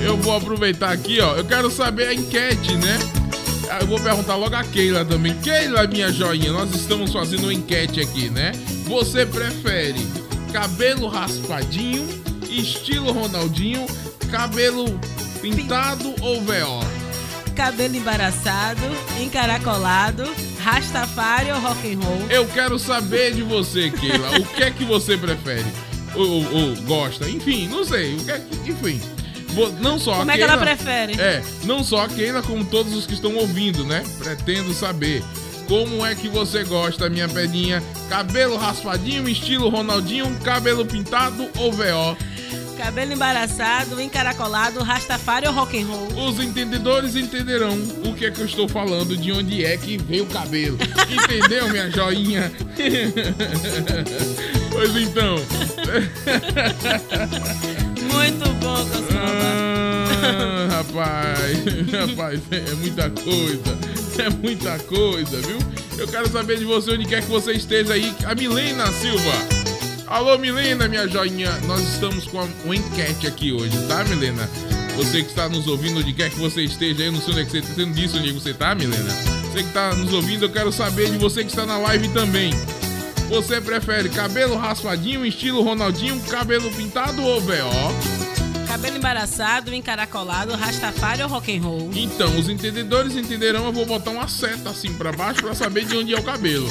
Eu vou aproveitar aqui, ó. Eu quero saber a enquete, né? Eu vou perguntar logo a Keila também. Keila, minha joinha, nós estamos fazendo uma enquete aqui, né? Você prefere cabelo raspadinho, estilo Ronaldinho, cabelo pintado ou VO? Cabelo embaraçado, encaracolado, rastafário ou rock and roll? Eu quero saber de você, Keila. O que é que você prefere? Ou, ou- ou gosta? Enfim, não sei. O que é que, enfim. Não só Como é que ela prefere? É, não só a Keila, como todos os que estão ouvindo, né? Pretendo saber. Como é que você gosta, minha pedinha? Cabelo raspadinho, estilo Ronaldinho, cabelo pintado ou VO? Cabelo embaraçado, encaracolado, rastafário ou rock and roll? Os entendedores entenderão o que é que eu estou falando, de onde é que veio o cabelo. Entendeu, minha joinha? pois então. Muito bom, Coscoba. Ah, rapaz, rapaz, é muita coisa. É muita coisa, viu? Eu quero saber de você onde quer que você esteja aí. A Milena Silva. Alô, Milena, minha joinha. Nós estamos com uma enquete aqui hoje, tá, Milena? Você que está nos ouvindo, onde quer que você esteja, eu não sei onde é que você está. Não disse onde você está, Milena? Você que está nos ouvindo, eu quero saber de você que está na live também. Você prefere cabelo raspadinho, estilo Ronaldinho, cabelo pintado ou VO? Cabelo embaraçado, encaracolado, rastafário ou rock and roll? Então, os entendedores entenderão, eu vou botar uma seta assim pra baixo pra saber de onde é o cabelo.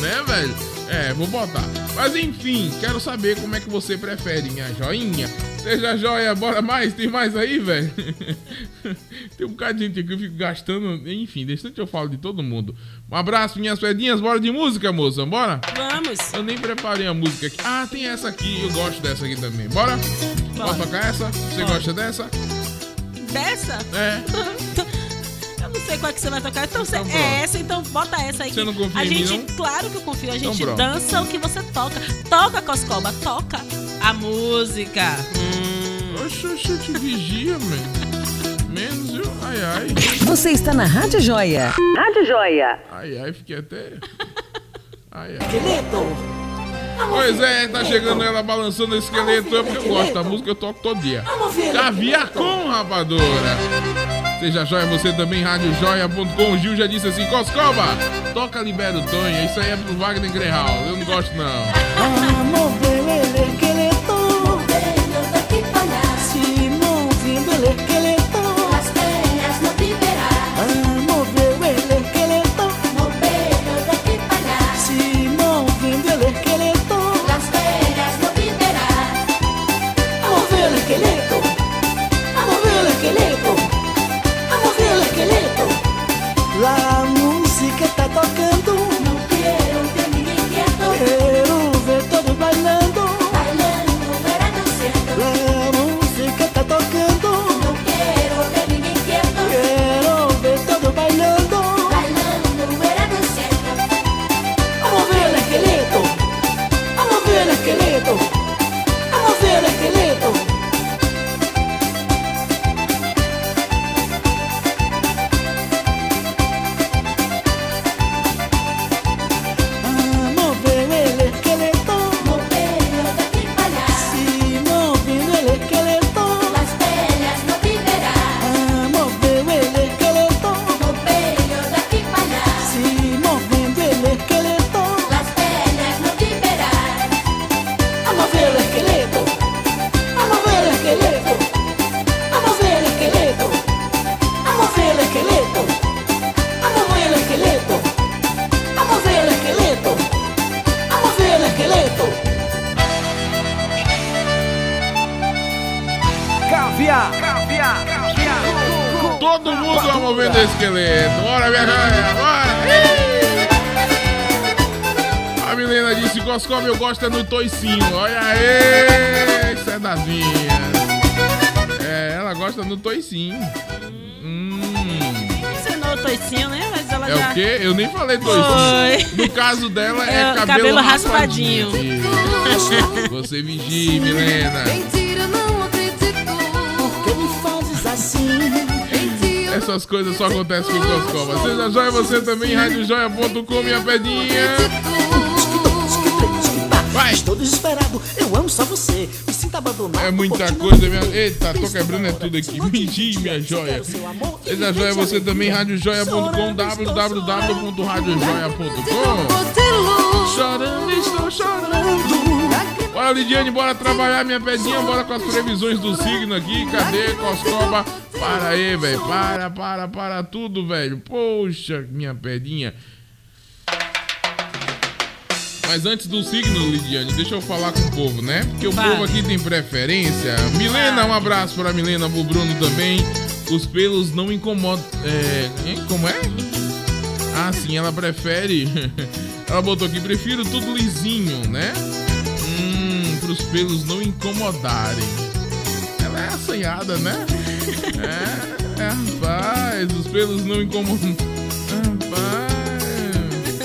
Né, velho? É, vou botar. Mas enfim, quero saber como é que você prefere, minha joinha. Seja joia, bora mais? Tem mais aí, velho? Tem um bocado de gente aqui que eu fico gastando. Enfim, deixa que eu falo de todo mundo. Um abraço, minhas pedinhas. Bora de música, moça. Bora? Vamos. Eu nem preparei a música aqui. Ah, tem essa aqui. Eu gosto dessa aqui também. Bora? Posso tocar essa? Você Bora. gosta dessa? Dessa? É. Sei qual é que você vai tocar. Então, Então, é essa, então bota essa aí. Você não confia a em mim, gente, Claro que eu confio. A Então, gente pronto. dança o que você toca. Toca, Coscoba, toca a música. Hum. Oxe, oxe, te vigia, man. Menos, viu? Ai, ai. Você está na Rádio Joia. Rádio Joia. Ai, ai, fiquei até. Ai, ai. Pois é, tá chegando ela balançando o esqueleto. É porque eu gosto da música, eu toco todo dia. Caviar com rapadora. Seja joia, você também, radiojoia.com. O Gil já disse assim: Coscoba, toca Libera o Tonho. Isso aí é pro Wagner Grehal. Eu não gosto, não. Caso dela é, É, cabelo, cabelo raspadinho. raspadinho. Você vigie, Milena. Mentira, não acredito. Por que me fazes assim? Essas coisas só acontecem com o Coscova. Seja joia você também, radiojoia.com, minha pedinha. Vai. Estou desesperado, eu amo só você. Me sinto abandonado. É muita coisa, minha. Eita, tô quebrando é tudo aqui. Vigie, minha joia. Seja joia você também, radiojoia.com, www.radiojoia.com. Chorando, estou chorando. Bora, Lidiane, bora trabalhar, minha pedinha. Bora com as previsões do signo aqui. Cadê, Coscoba? Para aí, velho. Para, para, para tudo, velho. Poxa, minha pedinha. Mas antes do signo, Lidiane, deixa eu falar com o povo, né? Porque o Vai. povo aqui tem preferência. Milena, um abraço pra Milena, pro Bruno também. Os pelos não incomodam. É. hein? Como é? Ah, sim, ela prefere. ela botou aqui, prefiro tudo lisinho, né? Hum, pros pelos não incomodarem. Ela é assanhada, né? É, é, rapaz, os pelos não incomodam. Rapaz.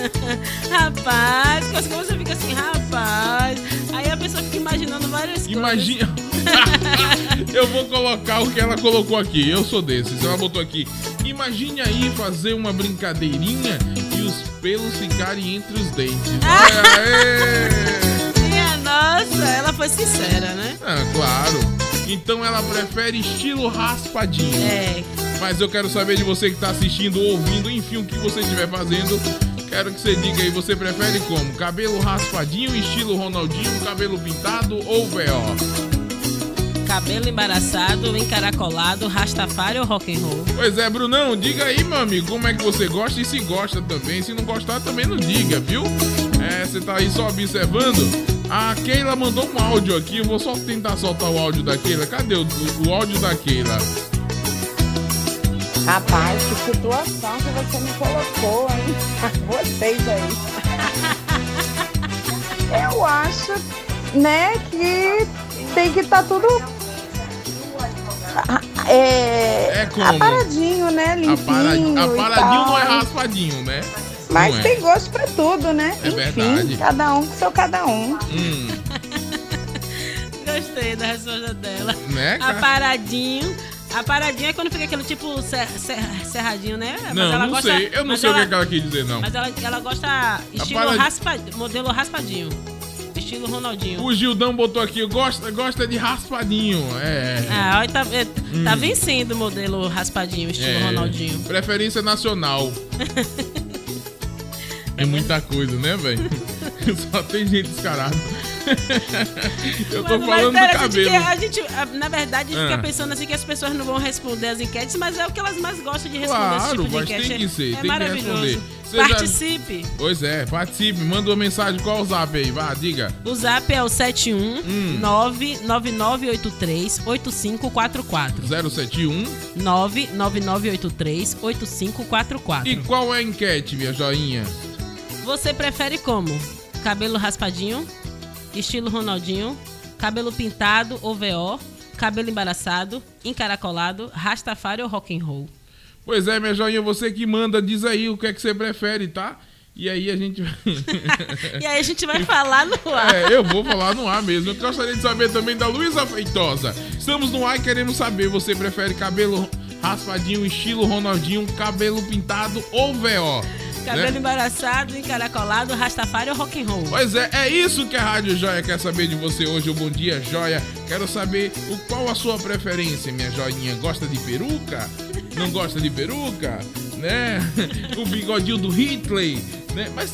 rapaz, que você fica assim, rapaz. Aí a pessoa fica imaginando várias Imagina. eu vou colocar o que ela colocou aqui. Eu sou desses. Ela botou aqui. Imagine aí fazer uma brincadeirinha e os pelos ficarem entre os dentes. Aí. Minha nossa, ela foi sincera, né? Ah, claro. Então ela prefere estilo raspadinho. É. Mas eu quero saber de você que tá assistindo, ouvindo, enfim, o que você estiver fazendo. Quero que você diga aí, você prefere como? Cabelo raspadinho, estilo Ronaldinho, cabelo pintado ou VO? Cabelo embaraçado, encaracolado, rastafário ou rock and roll? Pois é, Brunão, diga aí, meu amigo, como é que você gosta e se gosta também. Se não gostar, também não diga, viu? É, você tá aí só observando. A Keila mandou um áudio aqui, eu vou só tentar soltar o áudio da Keila. Cadê o, o áudio da Keila? Rapaz, que situação que você me colocou, hein? Vocês aí. Eu acho, né, que tem que estar tudo. É, É como? aparadinho, né? Limpinho. Aparadinho, e aparadinho não é raspadinho, né? Mas Não é. tem gosto pra tudo, né? É Enfim, verdade. cada um com seu cada um. Hum, Gostei da resposta dela. Né, cara? Aparadinho. Aparadinho é quando fica aquele tipo ser- ser- cerradinho, né? Mas não, ela não gosta- sei. Eu não sei o que, ela- é que ela quis dizer, não. Mas ela, ela gosta estilo Aparad- raspa, modelo raspadinho. Estilo Ronaldinho. O Gildão botou aqui, gosta, gosta de raspadinho. É. Ah, olha, tá, é, tá vencendo o modelo raspadinho, estilo é, Ronaldinho. Preferência nacional. É muita coisa, né, velho? Só tem gente descarada. Eu tô Mas- falando mas, do cabelo. A gente, a gente, na verdade, a gente Ah. fica pensando assim que as pessoas não vão responder as enquetes, mas é o que elas mais gostam de responder esse Claro, tipo de mas enquete. tem que ser, é tem que maravilhoso. responder. Seja- Participe. Pois é, participe, manda uma mensagem, qual o zap aí? Vá, diga. O zap é o Hum. 71 99983 8544. 071. 99983 8544. E qual é a enquete, minha joinha? Você prefere como? Cabelo raspadinho, estilo Ronaldinho, cabelo pintado ou VO, cabelo embaraçado, encaracolado, rastafário ou rock and roll? Pois é, minha joinha, você que manda, diz aí o que é que você prefere, tá? E aí a gente. E aí a gente vai falar no ar. É, eu vou falar no ar mesmo. Eu gostaria de saber também da Luísa Feitosa. Estamos no ar e queremos saber: você prefere cabelo raspadinho, estilo Ronaldinho, cabelo pintado ou VO? Cabelo né? embaraçado, encaracolado, rastafário ou rock and roll? Pois é, é isso que a Rádio Joia quer saber de você hoje. O Bom Dia Joia. Quero saber o qual a sua preferência, minha joinha. Gosta de peruca? Não gosta de peruca? Né? O bigodinho do Hitler, né? Mas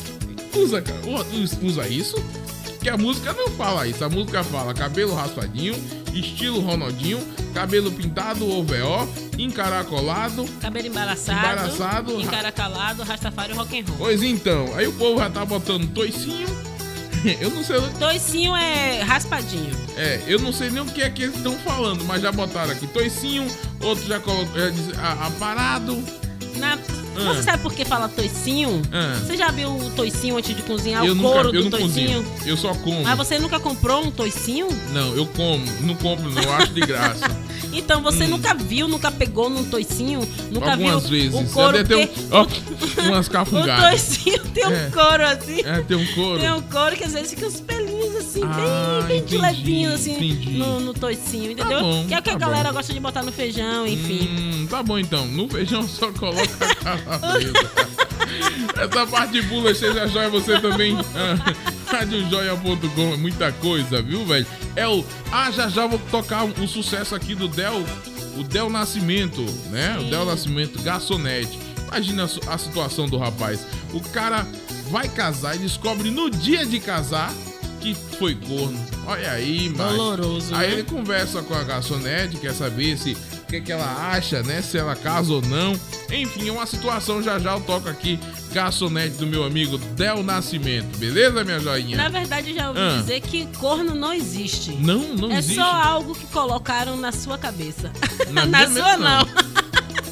usa, cara, usa isso? Que a música não fala isso. A música fala cabelo raspadinho, estilo Ronaldinho, cabelo pintado ou VO, encaracolado. Cabelo embaraçado, Embaraçado, ra- encaracolado, rastafário ou rock and roll? Pois então, aí o povo já tá botando toicinho, eu não sei. Toicinho é raspadinho. É, eu não sei nem o que é que eles estão falando, mas já botaram aqui toicinho, outro já colocou. Já ah, aparado. Na- Ah. Você sabe por que fala toicinho? Ah. Você já viu o toicinho antes de cozinhar? eu o nunca, couro eu do não toicinho? cozinho. Eu só como. Mas você nunca comprou um toicinho? Não, eu como. Não compro, não. Eu acho de graça. Então você Hum. nunca viu, nunca pegou num toicinho? Nunca Algumas viu vezes. o couro? Ter um, ó, umas o cafungadas. toicinho tem um É. couro assim. É, tem um couro. Tem um couro que às vezes fica uns pelinhos assim, Ah, bem, bem de entendi, levinho assim, entendi. no, no toicinho, entendeu? bom, que é o que tá a galera bom. gosta de botar no feijão, enfim. Hum, tá bom então. No feijão só coloca a. Essa parte pula, seja joia você também. Ah, Radiojoia.com é muita coisa, viu, velho? É o. Ah, já já vou tocar um, um sucesso aqui do Del. O Del Nascimento, né? O Del Nascimento, garçonete. Imagina a situação do rapaz. O cara vai casar e descobre no dia de casar que foi corno. Olha aí, mano. Doloroso, Aí né? ele conversa com a garçonete, quer saber se o que, que ela acha, né? Se ela casa ou não. Enfim, é uma situação já já eu toco aqui, garçonete do meu amigo Del Nascimento. Beleza, minha joinha? Na verdade, eu já ouvi Ah. dizer que corno não existe. Não, não é existe. só algo que colocaram na sua cabeça. Na Na, minha sua mesmo, não.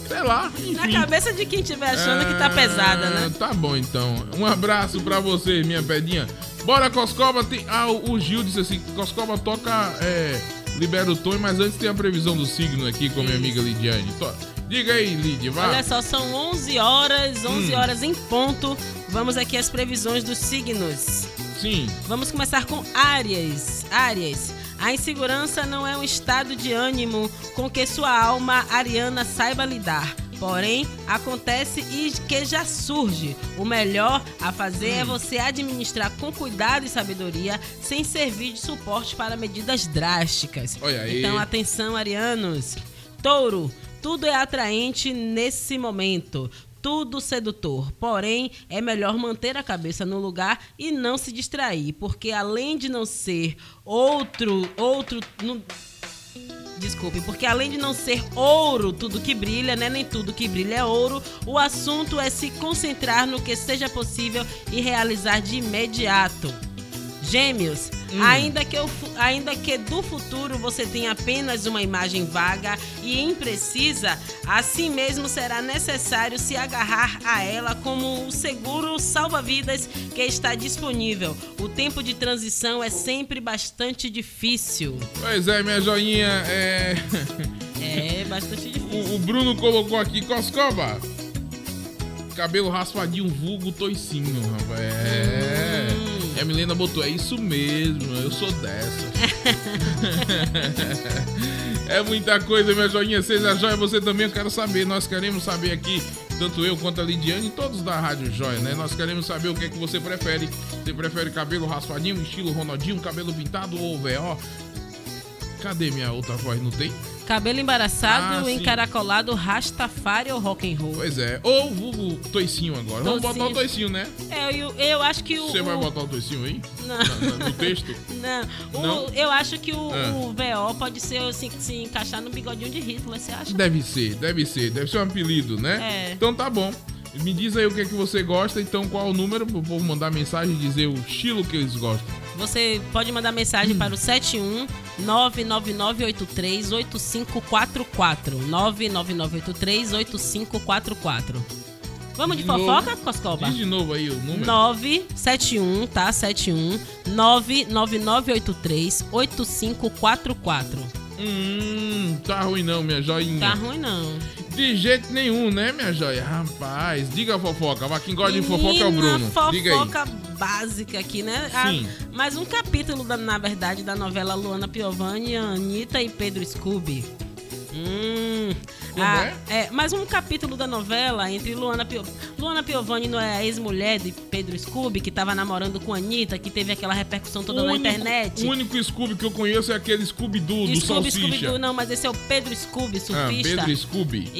Sei lá, Na enfim. cabeça de quem estiver achando que tá Ah, pesada, né? Tá bom então. Um abraço pra você, minha pedinha. Bora, Coscoba. Tem... Ah, o Gil disse assim: Coscoba toca. É, libera o tom, mas antes tem a previsão do signo aqui com a minha amiga Lidiane. To- Diga aí, Lidia, vai. Olha só, são 11 horas, 11 Hum. horas em ponto. Vamos aqui às previsões dos signos. Sim. Vamos começar com Áries. Áries. A insegurança não é um estado de ânimo com que sua alma ariana saiba lidar. Porém, acontece e que já surge. O melhor a fazer é você administrar com cuidado e sabedoria, sem servir de suporte para medidas drásticas. Então, atenção, arianos. Touro, tudo é atraente nesse momento. Tudo sedutor. Porém, é melhor manter a cabeça no lugar e não se distrair, porque além de não ser outro outro Desculpe, porque além de não ser ouro tudo que brilha, né? Nem tudo que brilha é ouro. O assunto é se concentrar no que seja possível e realizar de imediato. Gêmeos, Hum. ainda, que fu- ainda que do futuro você tenha apenas uma imagem vaga e imprecisa, assim mesmo será necessário se agarrar a ela como o seguro salva-vidas que está disponível. O tempo de transição é sempre bastante difícil. Pois é, minha joinha. É. É bastante difícil. O, o Bruno colocou aqui, Coscoba. Cabelo raspadinho, vulgo toicinho, rapaz. É. E a Milena botou, é isso mesmo, eu sou dessa. é muita coisa, minha joinha. Seja joia, você também, eu quero saber. Nós queremos saber aqui, tanto eu quanto a Lidiane, todos da Rádio Joia, né? Nós queremos saber o que é que você prefere. Você prefere cabelo raspadinho, estilo Ronaldinho, cabelo pintado ou VO? Cadê minha outra voz? Não tem? Cabelo embaraçado, Ah, encaracolado, rastafari ou rock and roll? Pois é. Ou vulgo toicinho agora. Vamos botar o Toicinho. toicinho, né? É, eu, eu acho que o. Você vai o- botar o toicinho aí? Não. Na- na- no texto? Não, o- Não? eu acho que o, Ah. o VO pode ser assim, se encaixar no bigodinho de Hitler, você acha? Deve ser, deve ser. Deve ser um apelido, né? É. Então tá bom. Me diz aí o que é que você gosta, então qual o número pro povo mandar mensagem e dizer o estilo que eles gostam. Você pode mandar mensagem para o 71 99983 8544. 99983 8544. Vamos de, De fofoca, novo. Coscoba? Diz de novo aí o número. 971, tá? 71 99983 8544. Hum, tá ruim não, minha joinha. Tá ruim não. De jeito nenhum, né, minha joia? Rapaz, diga a fofoca. Mas quem gosta de fofoca é o Menina, Bruno. fofoca Diga aí. básica aqui, né? A- Sim. mais um capítulo, da, na verdade, da novela Luana Piovani, Anitta e Pedro Scooby. Hum. Como Ah, é? Mais um capítulo da novela entre Luana Piovani. Luana Piovani não é a ex-mulher de Pedro Scooby, que tava namorando com a Anitta, que teve aquela repercussão toda O na único- internet. O único Scooby que eu conheço é aquele Scooby-Doo do Scooby, Salsicha. Scooby-Doo, não, mas esse é o Pedro Scooby, ah, surfista. Pedro Scooby.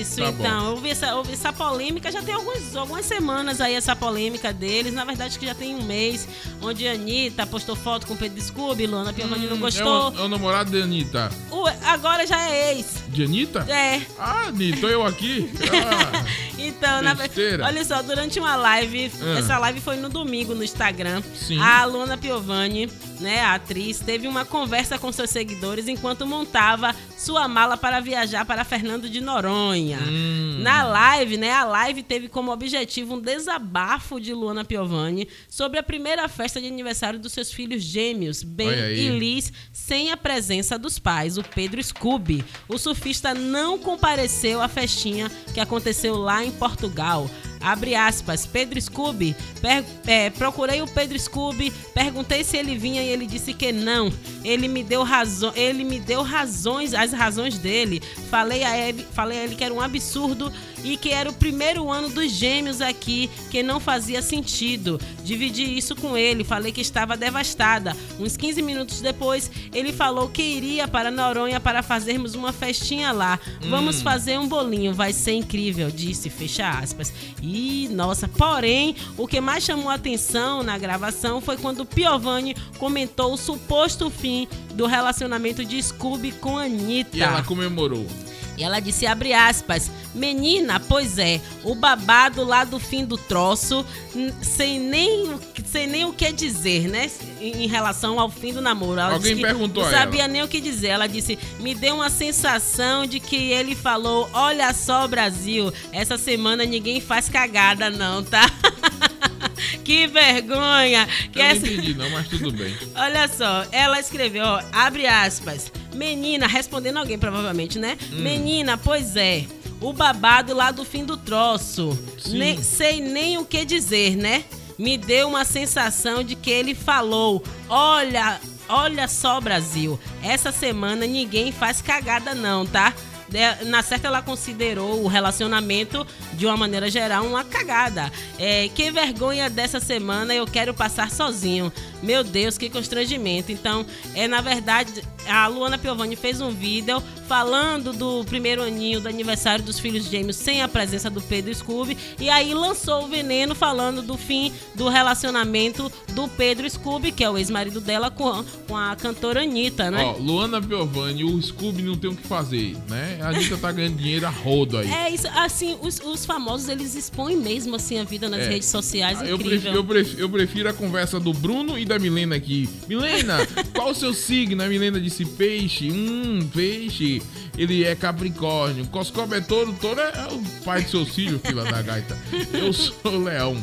Isso, Tá bom. então, eu vi essa, eu vi essa polêmica, já tem alguns, algumas semanas aí essa polêmica deles, na verdade que já tem um mês, onde a Anitta postou foto com o Pedro Scooby, Luana Piovani não É gostou. o, é o namorado de Anitta. O- agora já é ex. De Anitta? É. Ah, Anitta, eu aqui? Ah, Então, na olha só, durante uma live, Ah. essa live foi no domingo no Instagram. Sim. A Luana Piovani, né, a atriz, teve uma conversa com seus seguidores enquanto montava sua mala para viajar para Fernando de Noronha. Hum. Na live, né, a live teve como objetivo um desabafo de Luana Piovani sobre a primeira festa de aniversário dos seus filhos gêmeos, Ben e Liz, sem a presença dos pais, o Pedro Scooby. O surfista não compareceu à festinha que aconteceu lá em Portugal. Abre aspas, Pedro Scooby. per- é, procurei o Pedro Scooby, perguntei se ele vinha e ele disse que não. Ele me deu razão, ele me deu razões, as razões dele. Falei a ele, falei a ele que era um absurdo e que era o primeiro ano dos gêmeos aqui, que não fazia sentido. Dividi isso com ele, falei que estava devastada. Uns 15 minutos depois, ele falou que iria para Noronha para fazermos uma festinha lá. Vamos Hum. fazer um bolinho, vai ser incrível, disse, fecha aspas. E nossa, porém, o que mais chamou a atenção na gravação foi quando Piovani comentou o suposto fim do relacionamento de Scooby com Anitta. E ela comemorou. E ela disse, abre aspas, menina, pois é, o babado lá do fim do troço, sem nem, o que- sem nem o que dizer, né? Em relação ao fim do namoro. Ela Alguém perguntou Não a ela. sabia nem o que dizer. Ela disse, me deu uma sensação de que ele falou, olha só, Brasil, essa semana ninguém faz cagada não, tá? que vergonha. Que Eu não essa... entendi não, mas tudo bem. Olha só, ela escreveu, ó, abre aspas. Menina, respondendo alguém provavelmente, né? Hum. Menina, pois é. O babado lá do fim do troço. Sim. Nem, sei nem o que dizer, né? Me deu uma sensação de que ele falou: Olha, olha só, Brasil. Essa semana ninguém faz cagada, não, tá? De- Na certa, ela considerou o relacionamento, de uma maneira geral, uma cagada. É, que vergonha dessa semana eu quero passar sozinho. Meu Deus, que constrangimento. Então, é na verdade, a Luana Piovani fez um vídeo falando do primeiro aninho do aniversário dos filhos gêmeos sem a presença do Pedro Scooby. E aí lançou o veneno falando do fim do relacionamento do Pedro Scooby, que é o ex-marido dela, com a cantora Anitta, né? Ó, Luana Piovani, o Scooby não tem o que fazer, né? A Anitta tá ganhando dinheiro a rodo aí. É isso, assim, os, os famosos eles expõem mesmo assim a vida nas É. redes sociais, Eu incrível. prefiro, eu, prefiro, eu prefiro a conversa do Bruno e da Milena aqui. Milena, qual o seu signo? A Milena disse peixe. Hum, peixe. Ele é Capricórnio. Coscoba é touro. Touro é o pai do seu filho, fila da gaita. Eu sou leão.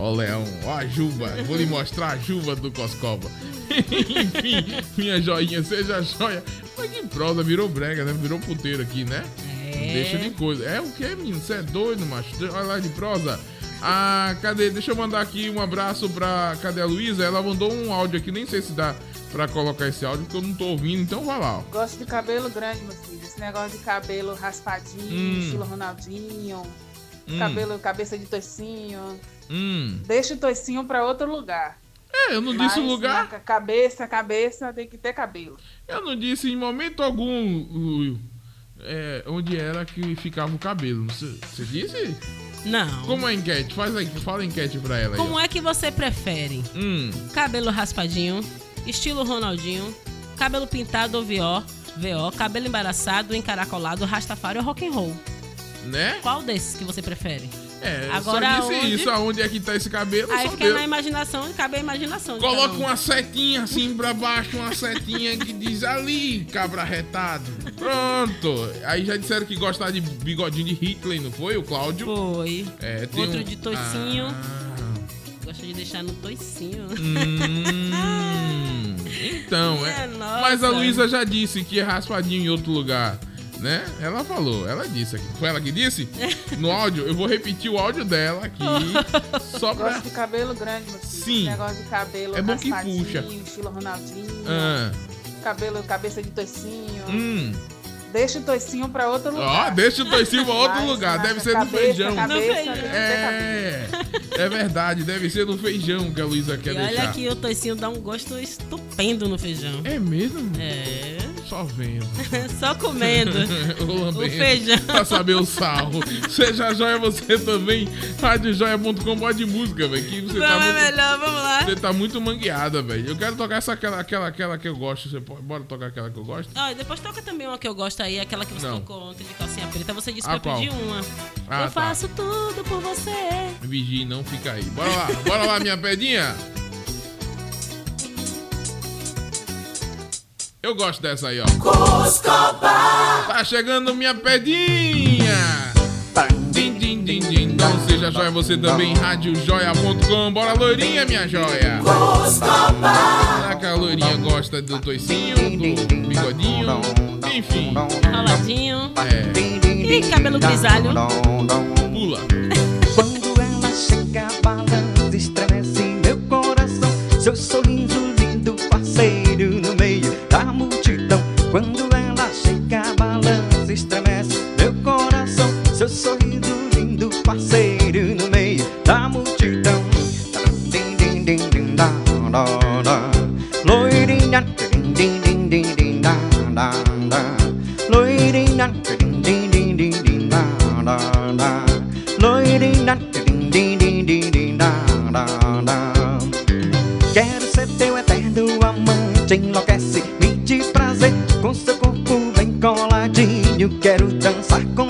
Ó, leão. Ó, a juba. Vou lhe mostrar a juba do Coscoba. Enfim, minha joinha, seja joia. Mas que prosa, virou brega, né? Virou puteiro aqui, né? É. Deixa de coisa. É o que, menino? Você é doido, macho? Olha lá de prosa. Ah, cadê? Deixa eu mandar aqui um abraço pra. Cadê a Luísa? Ela mandou um áudio aqui, nem sei se dá pra colocar esse áudio, porque eu não tô ouvindo, então vai lá. ó. Gosto de cabelo grande, meu filho. Esse negócio de cabelo raspadinho, Hum. estilo Ronaldinho. Hum. Cabelo, cabeça de toicinho. Hum. Deixa o toicinho pra outro lugar. É, eu não disse o Mas lugar. na Cabeça, cabeça, tem que ter cabelo. Eu não disse em momento algum é, onde era que ficava o cabelo. Você você disse? Não. Como é a enquete? Faz aí, fala a enquete pra ela aí. Como ó. é que você prefere? Hum. Cabelo raspadinho, estilo Ronaldinho, cabelo pintado ou VO, VO, cabelo embaraçado, encaracolado, rastafari ou rock and roll. Né? Qual desses que você prefere? É, Agora só disse onde- isso. Aonde é que tá esse cabelo? Aí só fica Deus. na imaginação, cabe a imaginação. de Coloca um. uma setinha assim pra baixo, uma setinha que diz ali, cabra retado. Pronto. Aí já disseram que gostava de bigodinho de Hitler, não foi? O Cláudio? Foi. É, Outro um- de toicinho. Ah. Gosta de deixar no toicinho. Hum, então, é. É. Mas a Luísa já disse que é raspadinho em outro lugar. Né? Ela falou, ela disse aqui. Foi ela que disse? No áudio, eu vou repetir o áudio dela aqui. Só pra. Gosto de cabelo grande, meu filho. Sim. Negócio de cabelo É bom que puxa. estilo Ronaldinho. Ah, Cabelo, cabeça de toicinho. hum. Deixa o toicinho pra outro lugar. Ó, deixa o toicinho pra outro Mas lugar. Deve ser no cabeça, feijão. Cabeça, que ter É, é verdade, deve ser no feijão que a Luísa quer E olha deixar. que o toicinho dá um gosto estupendo no feijão. É mesmo? É. Só vendo. Só comendo. o feijão. Pra saber o sal. Seja joia você também. Radiojoia.com pode música, velho. Que você tá Vamos, é muito, melhor, vamos lá. Você tá muito mangueada, velho. Eu quero tocar essa aquela, aquela, aquela que eu gosto. Você pode, bora tocar aquela que eu gosto? E depois toca também uma que eu gosto aí, aquela que você Não. tocou ontem de calcinha preta. Você disse Ah, pra eu pedir qual? uma. Ah, eu tá. faço tudo por você. Vigie, não fica aí. Bora lá, bora lá, minha pedinha. Eu gosto dessa aí, ó. Tá chegando minha pedinha. Din, din, din, din. Não seja joia você também, radiojoia.com. Bora, loirinha, minha joia. Será que a loirinha gosta do toicinho, do bigodinho? Enfim. Roladinho. É. E cabelo grisalho. Pula. Quando ela chega, balança, da, da. Loirinha, din, din, din, din, din, da, da, da. Quero ser teu eterno amante, enlouquece, me de prazer Com seu corpo bem coladinho, quero dançar com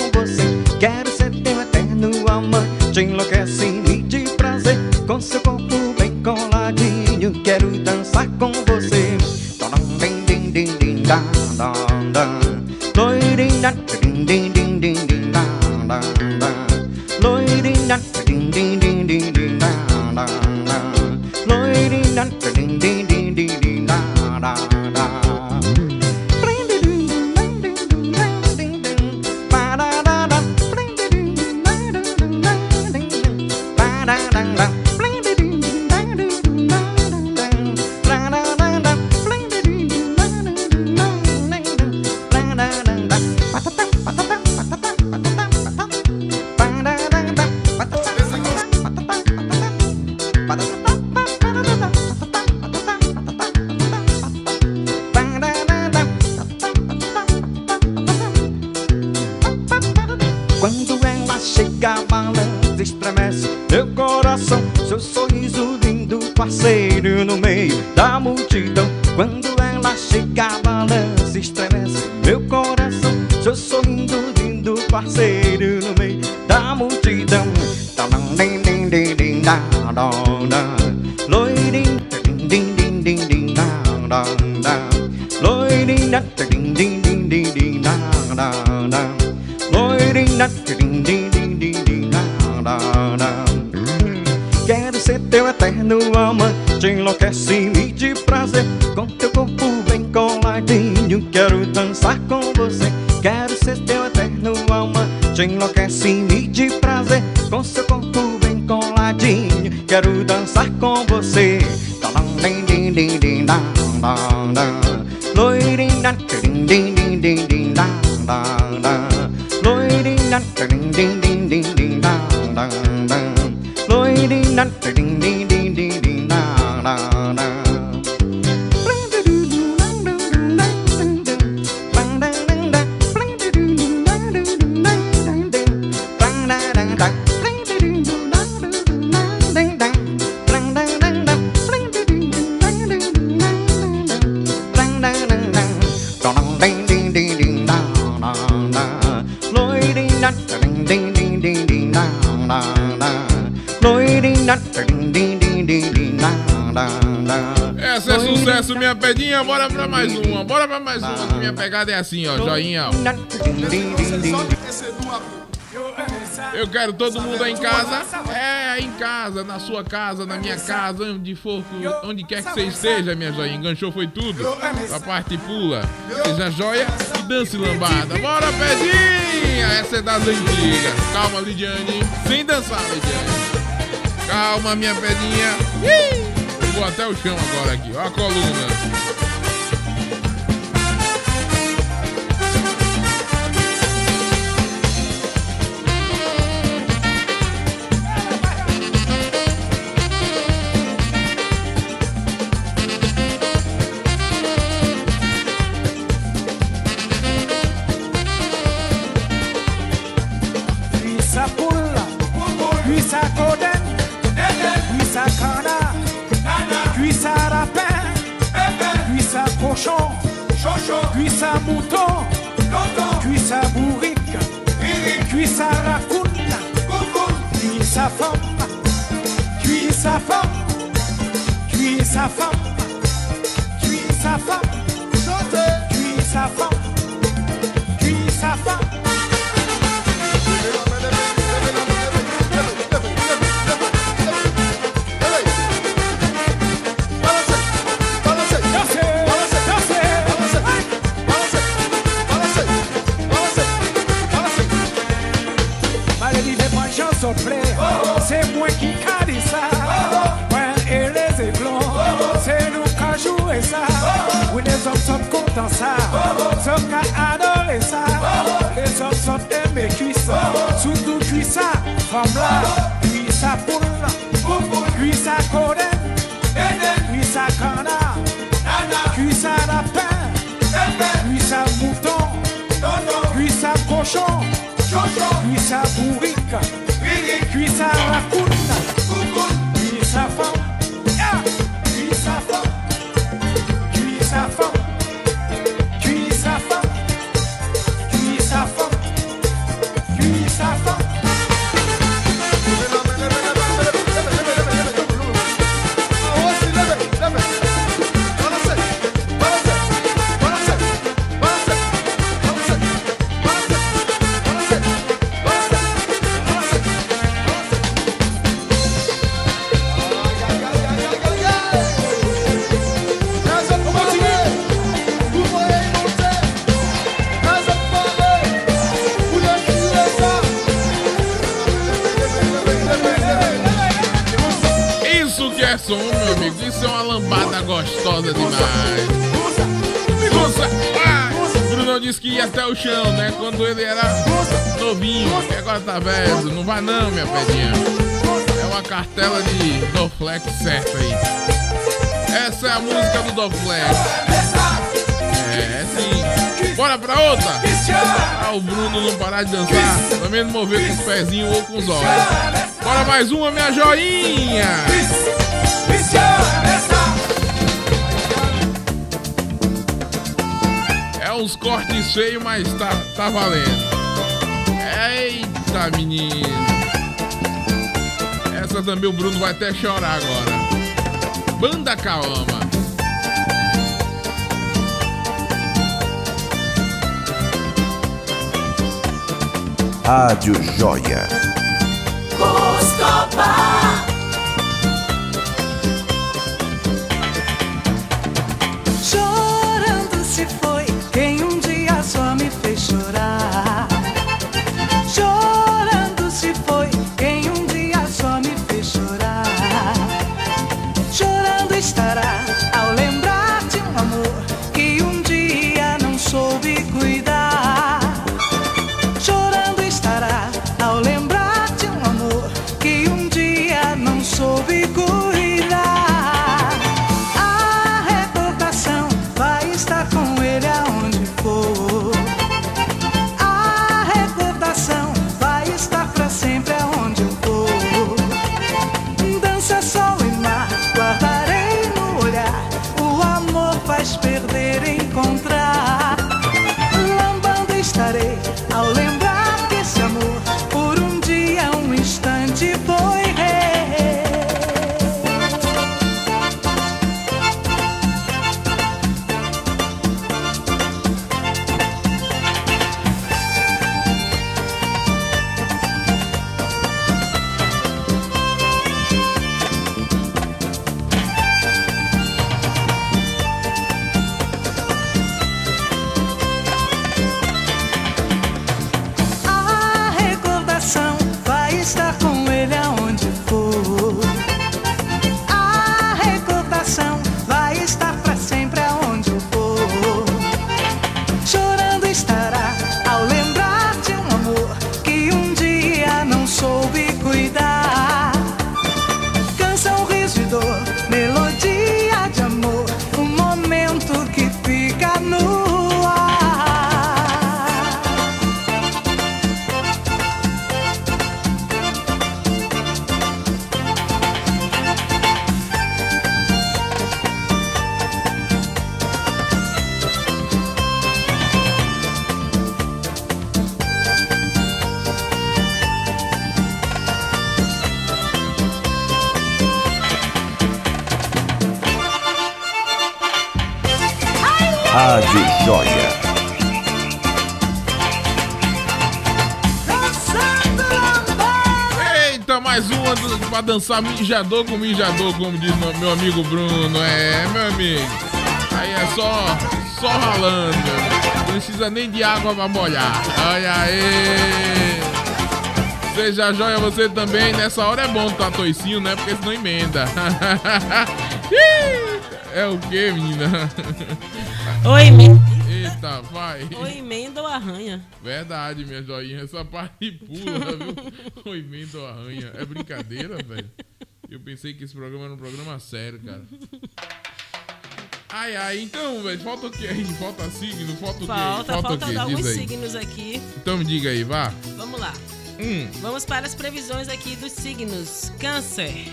sua casa, na minha casa, onde for, onde quer que você esteja, minha joinha. Enganchou foi tudo. A parte pula. Seja joia e dance lambada. Bora, pedinha! Essa é das antigas. Calma, Lidiane. Sem dançar, Lidiane. Calma, minha pedinha. Eu vou até o chão agora aqui. Ó a coluna. from blood. joinha. É uns cortes feios, mas tá, tá valendo. Eita, menino. Essa também o Bruno vai até chorar agora. Banda Calma. Rádio Joia. Dançar mijador com mijador, como diz meu amigo Bruno. É, meu amigo. Aí é só, só ralando. Não precisa nem de água pra molhar. Olha aí. Seja joia você também. Nessa hora é bom tá toicinho, né? Porque senão emenda. É o que, menina? Oi, men- Eita, vai. Ou emenda ou arranha. Verdade, minha joinha. Essa parte pula, viu? O emenda ou arranha. É brincadeira, velho. Pensei que esse programa era um programa sério, cara. Ai, ai, então, velho, falta o que aí? Falta signo? Falta o quê? Falta, o falta quê? alguns aí. signos aqui. Então me diga aí, vá. Vamos lá. Hum. Vamos para as previsões aqui dos signos. Câncer.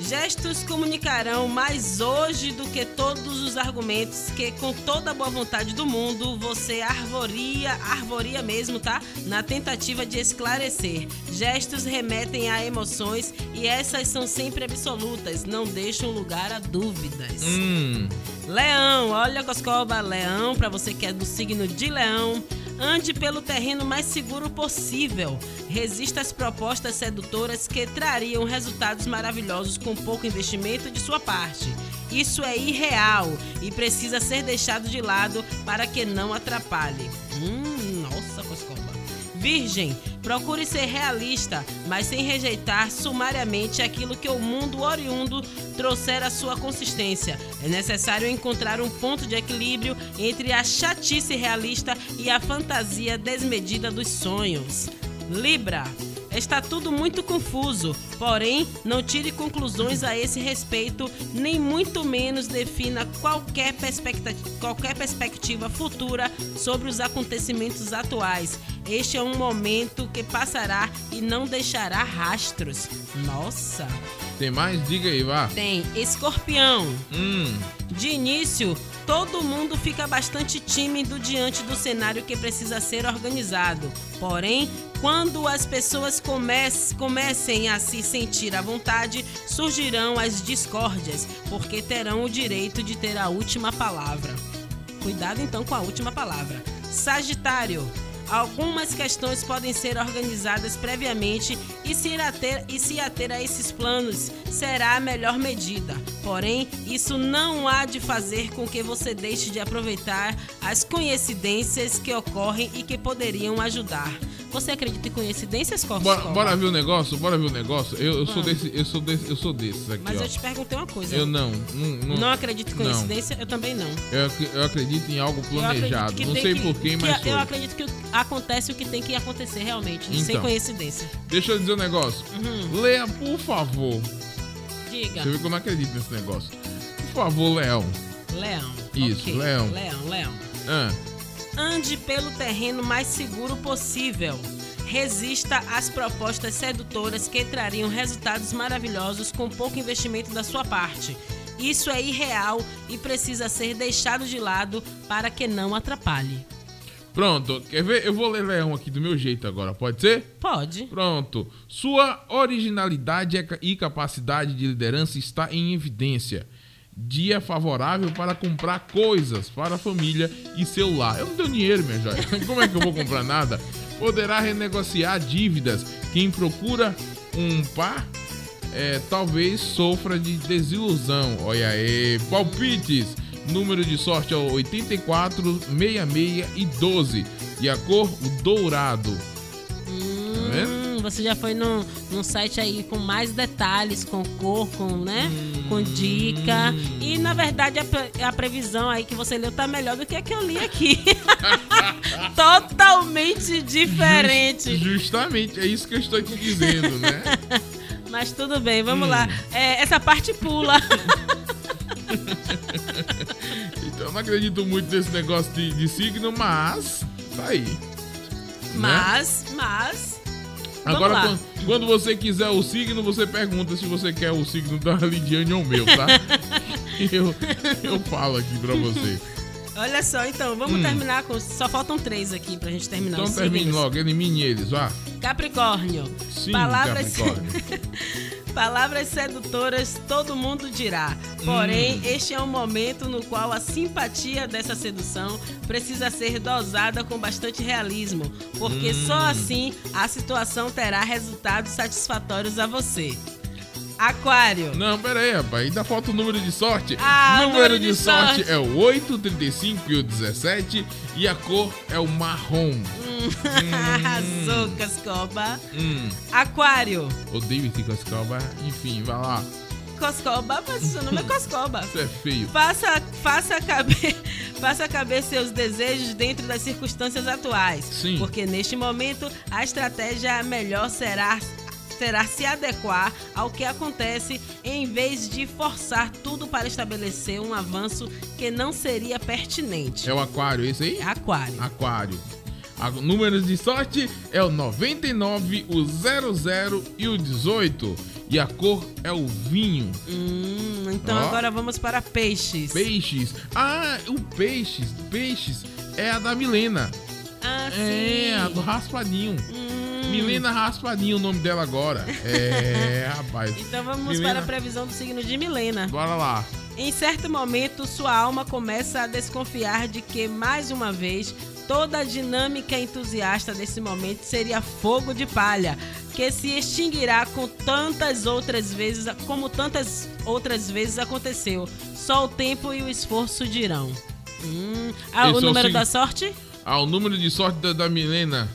Gestos comunicarão mais hoje do que todos os argumentos que, com toda a boa vontade do mundo, você arvoria, arvoria mesmo, tá? Na tentativa de esclarecer. Gestos remetem a emoções e essas são sempre absolutas, não deixam lugar a dúvidas. Hum. Leão, olha Coscoba, Leão, pra você que é do signo de Leão. Ande pelo terreno mais seguro possível. Resista às propostas sedutoras que trariam resultados maravilhosos com pouco investimento de sua parte. Isso é irreal e precisa ser deixado de lado para que não atrapalhe. Hum, nossa, Coscoba. Virgem, procure ser realista, mas sem rejeitar sumariamente aquilo que o mundo oriundo trouxer à sua consistência. É necessário encontrar um ponto de equilíbrio entre a chatice realista e a fantasia desmedida dos sonhos. Libra. Está tudo muito confuso, porém, não tire conclusões a esse respeito, nem muito menos defina qualquer perspectiva, qualquer perspectiva futura sobre os acontecimentos atuais. Este é um momento que passará e não deixará rastros. Nossa! Tem mais? Diga aí, vá. Tem Escorpião. Hum. De início, todo mundo fica bastante tímido diante do cenário que precisa ser organizado. Porém, quando as pessoas comece- comecem a se sentir à vontade, surgirão as discórdias, porque terão o direito de ter a última palavra. Cuidado então com a última palavra. Sagitário. Algumas questões podem ser organizadas previamente e se, ater, e se ater a esses planos será a melhor medida. Porém, isso não há de fazer com que você deixe de aproveitar as coincidências que ocorrem e que poderiam ajudar. Você acredita em coincidências, Corso? Bora, bora ver o negócio? Bora ver o negócio? Eu, eu sou desse, eu sou desse, eu sou desses aqui, Mas ó. eu te perguntei uma coisa. Eu não. Não, não, Não acredito em coincidência? Eu também não. Eu, eu acredito em algo planejado. Não sei porquê, que mas Eu acredito que acontece o que tem que acontecer realmente, sem Então. coincidência. Deixa eu dizer um negócio. Uhum. Leia, por favor. Diga. Você vê que eu não acredito nesse negócio. Por favor, Leão. Leão. Isso, ok. Leão. Leão, Leão. Ah, Ande pelo terreno mais seguro possível. Resista às propostas sedutoras que trariam resultados maravilhosos com pouco investimento da sua parte. Isso é irreal e precisa ser deixado de lado para que não atrapalhe. pronto. Quer ver? Eu vou ler Leão aqui do meu jeito agora. Pode ser? Pode. Pronto. Sua originalidade e ca- capacidade de liderança está em evidência. Dia favorável para comprar coisas para a família e seu lar. Eu não tenho dinheiro, minha joia. Como é que eu vou comprar nada? Poderá renegociar dívidas. Quem procura um par é, talvez sofra de desilusão. Olha aí. Palpites. Número de sorte é o 84, 66 e 12. E a cor, o dourado. Hum, você já foi num, num site aí com mais detalhes, com cor, com, né? Com dica. E na verdade a, pre- a previsão aí que você leu tá melhor do que a que eu li aqui. Totalmente diferente. Justamente, é isso que eu estou te dizendo, né? Mas tudo bem, vamos Hum. lá. É, essa parte pula. Então eu não acredito muito nesse negócio de, de signo, mas tá aí. né? Mas, mas. Vamos Agora, quando, você quiser o signo, você pergunta se você quer o signo da Lidiane ou o meu, tá? eu, eu falo aqui pra você. Olha só, então, vamos Hum. terminar com. Só faltam três aqui pra gente terminar Então termine signos. logo, elimine eles, vá. Capricórnio. Sim, Palavras, Capricórnio. Palavras sedutoras todo mundo dirá. Porém, Hum. este é um momento no qual a simpatia dessa sedução precisa ser dosada com bastante realismo, porque Hum. só assim a situação terá resultados satisfatórios a você. Aquário. Não, pera aí, rapaz. Ainda falta o número de sorte. Ah, o número, número de, de sorte. sorte. é o 8, 35 e o 17. E a cor é o marrom. Arrasou, Cascoba. Hum, Aquário. odeio esse cascalba. Enfim, vai lá. Coscoba, mas seu nome é Coscoba. Isso é feio. Faça, faça, caber, faça caber seus desejos dentro das circunstâncias atuais. Sim. Porque neste momento a estratégia melhor será, será se adequar ao que acontece em vez de forçar tudo para estabelecer um avanço que não seria pertinente. É o aquário, esse aí? Aquário. Aquário. A, números de sorte é o 99, o 00 e o 18. E a cor é o vinho. Hum, então Ó. agora vamos para peixes. Peixes. Ah, o peixes. Peixes é a da Milena. Ah, É, a do raspadinho. Milena Raspadinho, o nome dela agora. É, rapaz. Então vamos Milena- para a previsão do signo de Milena. Bora lá. Em certo momento, sua alma começa a desconfiar de que, mais uma vez, toda a dinâmica entusiasta desse momento seria fogo de palha, que se extinguirá com tantas outras vezes, como tantas outras vezes aconteceu. Só o tempo e o esforço dirão. Hum, ah, Esse é o o número signo- da sorte? Ah, o número de sorte da, da Milena.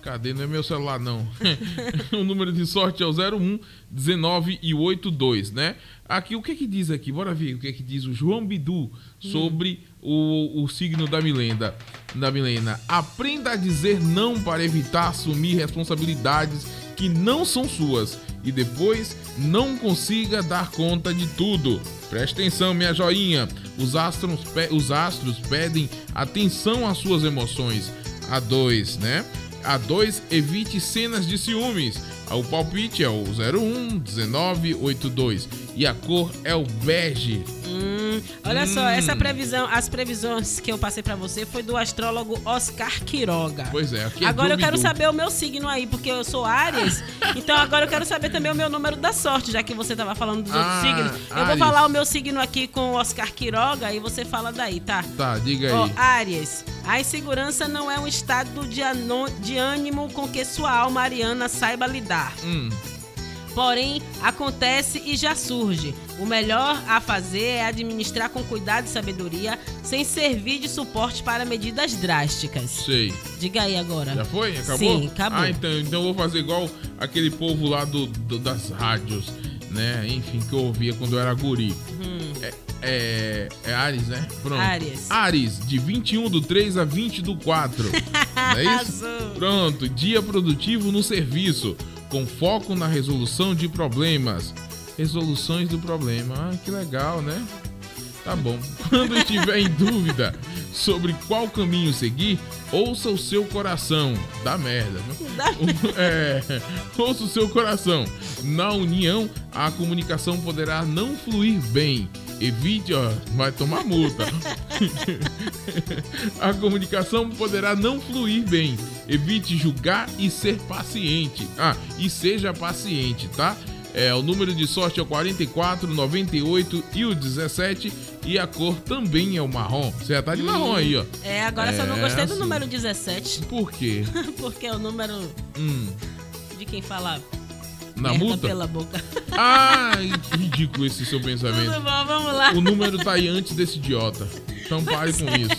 Cadê? Não é meu celular, não. o número de sorte é o 01, 19 e 82, né? Aqui, o que que diz aqui? Bora ver o que que diz o João Bidu sobre o, o signo da Milena. Da Milena. Aprenda a dizer não para evitar assumir responsabilidades que não são suas e depois não consiga dar conta de tudo. Preste atenção, minha joinha. Os astros, os astros pedem atenção às suas emoções. A 2, né? A 2, evite cenas de ciúmes. O palpite é o 01 19 82 e a cor é o bege. Hum, olha Hum. só, essa previsão, as previsões que eu passei pra você foi do astrólogo Oscar Quiroga. Pois é, aqui é agora eu quero saber o meu signo aí, porque eu sou Ares. então agora eu quero saber também o meu número da sorte, já que você tava falando dos outros Ah, signos. Eu vou Ares. falar o meu signo aqui com o Oscar Quiroga e você fala daí, tá? Tá, diga Ó, aí. Aries, a insegurança não é um estado de, de ânimo com que sua alma ariana saiba lidar. Hum, Porém, acontece e já surge. O melhor a fazer é administrar com cuidado e sabedoria, sem servir de suporte para medidas drásticas. sei. Diga aí agora. Já foi? Acabou? Sim, acabou. Ah, então, então eu vou fazer igual aquele povo lá do, do- das rádios, né? Enfim, que eu ouvia quando eu era guri. Hum. É, é, é Ares, né? Pronto. Ares. Ares, de 21 do 3 a 20 do 4. Não é isso? Pronto, dia produtivo no serviço, com foco na resolução de problemas. Resoluções do problema. Ah, que legal, né? Tá bom. Quando estiver em dúvida sobre qual caminho seguir, ouça o seu coração. Dá merda, né? Dá É, ouça o seu coração. Na união, a comunicação poderá não fluir bem. Evite, ó, vai tomar multa. a comunicação poderá não fluir bem. Evite julgar e ser paciente. Ah, e seja paciente, tá? É, o número de sorte é o 44, 98 e o 17. E a cor também é o marrom. Você já tá de marrom aí, ó. É, agora só não É, gostei do assim. número 17. Por quê? Porque é o número Hum, de quem fala na merda multa? pela boca. Que ridículo esse seu pensamento. Tudo bom, vamos lá. O número tá aí antes desse idiota. Então pare com isso.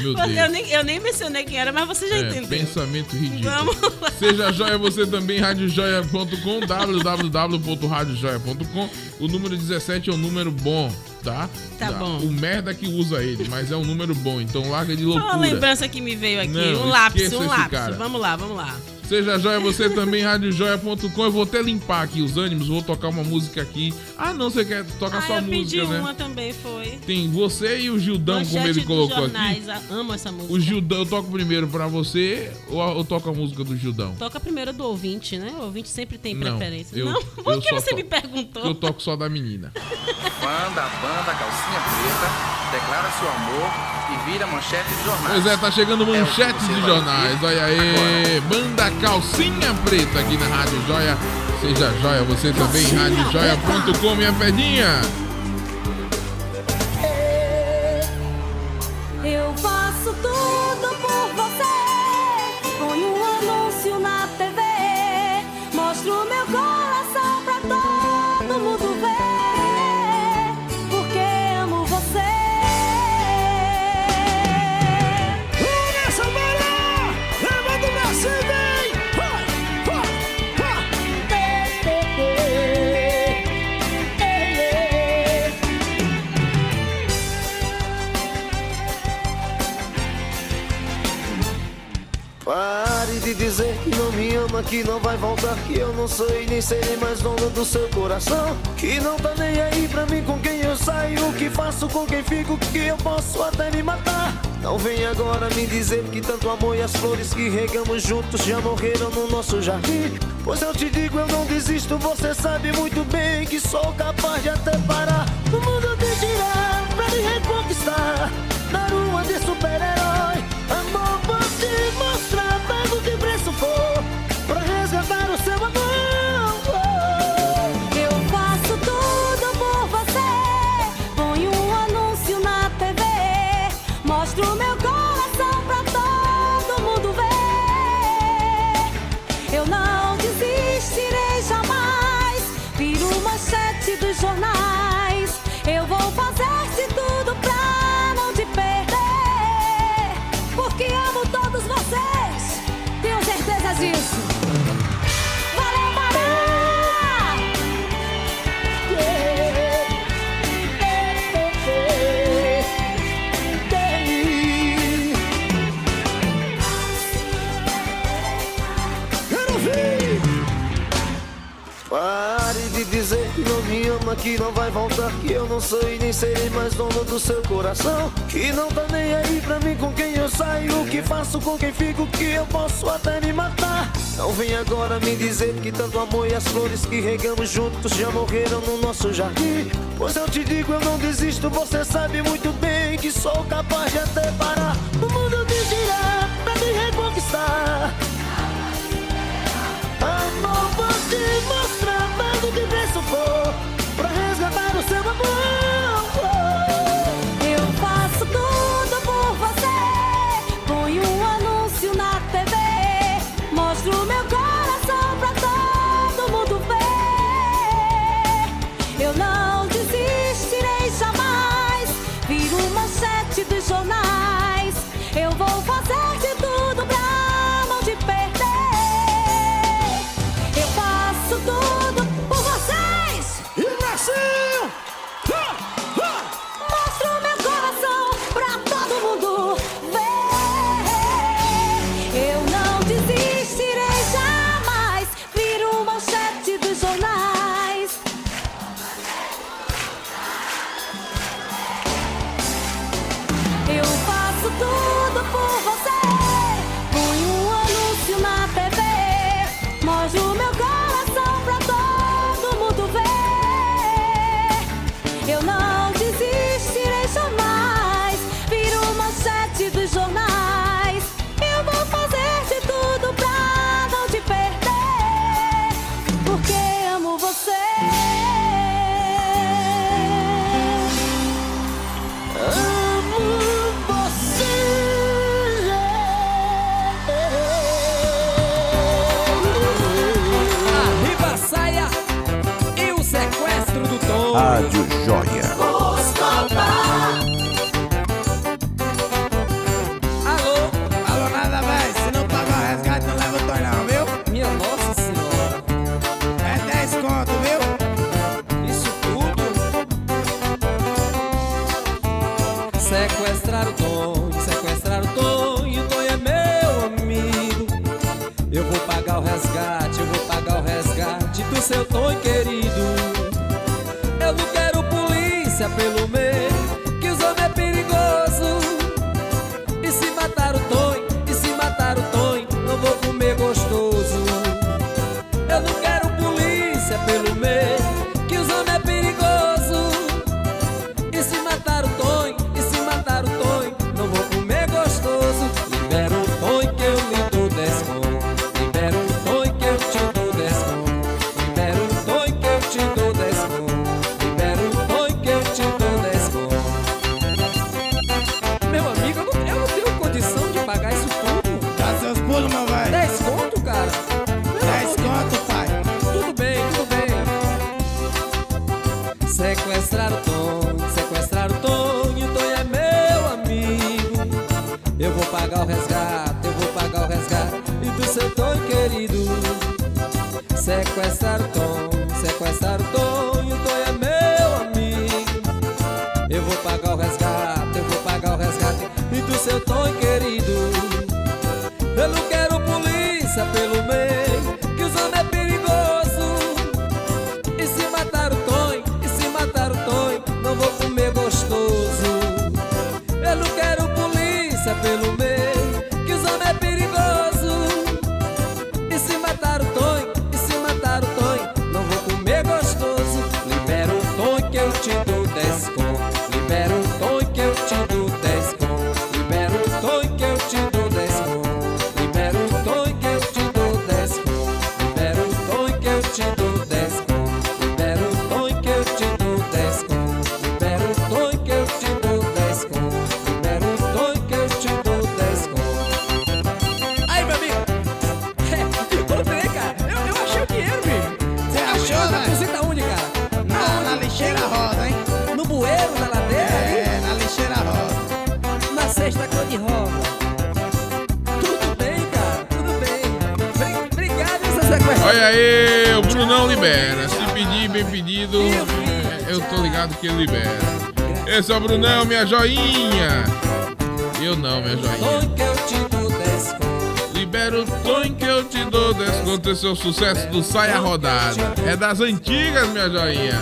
Meu Você- eu, Deus. nem, eu nem mencionei quem era, mas você já É, entendeu. pensamento ridículo. Vamos lá. Seja joia você também, radiojoia.com, www.radiojoia.com. O número 17 é um número bom, tá? Tá bom. O merda que usa ele, mas é um número bom, então larga de loucura. uma lembrança que me veio aqui. Não, um lápis, um lápis. cara. Vamos lá, vamos lá. Seja joia você também, radiojoia.com. Eu vou até limpar aqui os ânimos, vou tocar uma música aqui. Ah, não, você quer tocar ah, sua eu música, pedi né? uma também, foi. Tem você e o Gildão, como Manchete ele dos colocou aqui. jornais, a- Amo essa música. O Gildão, eu toco primeiro pra você ou eu toco a música do Gildão? Toca primeiro do ouvinte, né? O ouvinte sempre tem Não, preferência. eu- não? Por que você to- me perguntou? Eu toco só da menina. Fã da banda Calcinha Preta declara seu amor e vira manchete de jornais. Pois é, tá chegando É manchetes você de jornais. Olha aí, banda Calcinha Preta aqui na Rádio Joia. Seja joia, você também, radiojoia.com, minha pedinha. Eu faço tudo por você. Que não vai voltar, que eu não sou e nem serei mais dono do seu coração. Que não tá nem aí pra mim com quem eu saio, o que faço com quem fico, que eu posso até me matar. Não vem agora me dizer que tanto amor e as flores que regamos juntos já morreram no nosso jardim. Pois eu te digo, eu não desisto, você sabe muito bem que sou capaz de até parar. O mundo de girar pra me reconquistar, dar uma de super-herói. Me ama, que não vai voltar, que eu não e nem serei mais dono do seu coração. Que não tá nem aí pra mim com quem eu saio, o que faço com quem fico, que eu posso até me matar. Não vem agora me dizer que tanto amor e as flores que regamos juntos já morreram no nosso jardim. Pois eu te digo, eu não desisto, você sabe muito bem que sou capaz de até parar. Esse o Brunão, minha joinha. Eu não, minha joinha. Tonho que eu te dou 10 conto. Libera o Tonho que eu te dou 10 conto. Esse é o sucesso do Saia Rodada. É das antigas, minha joinha.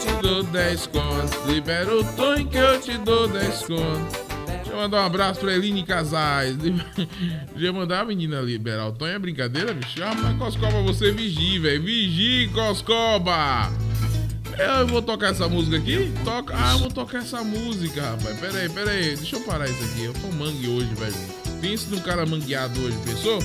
Te dou 10 conto. Libera o Tonho que eu te dou 10 conto. Deixa eu mandar um abraço pra Eline Casais. Deixa eu mandar a menina liberar o Tonho. É brincadeira, bicho? Ah, mas Coscoba, você vigie, velho. Vigie, Coscoba. Eu vou tocar essa música aqui? Toca. Ah, eu vou tocar essa música, rapaz. Pera aí, pera aí. Deixa eu parar isso aqui. Eu tô mangue hoje, velho. Pense num cara mangueado hoje, pensou?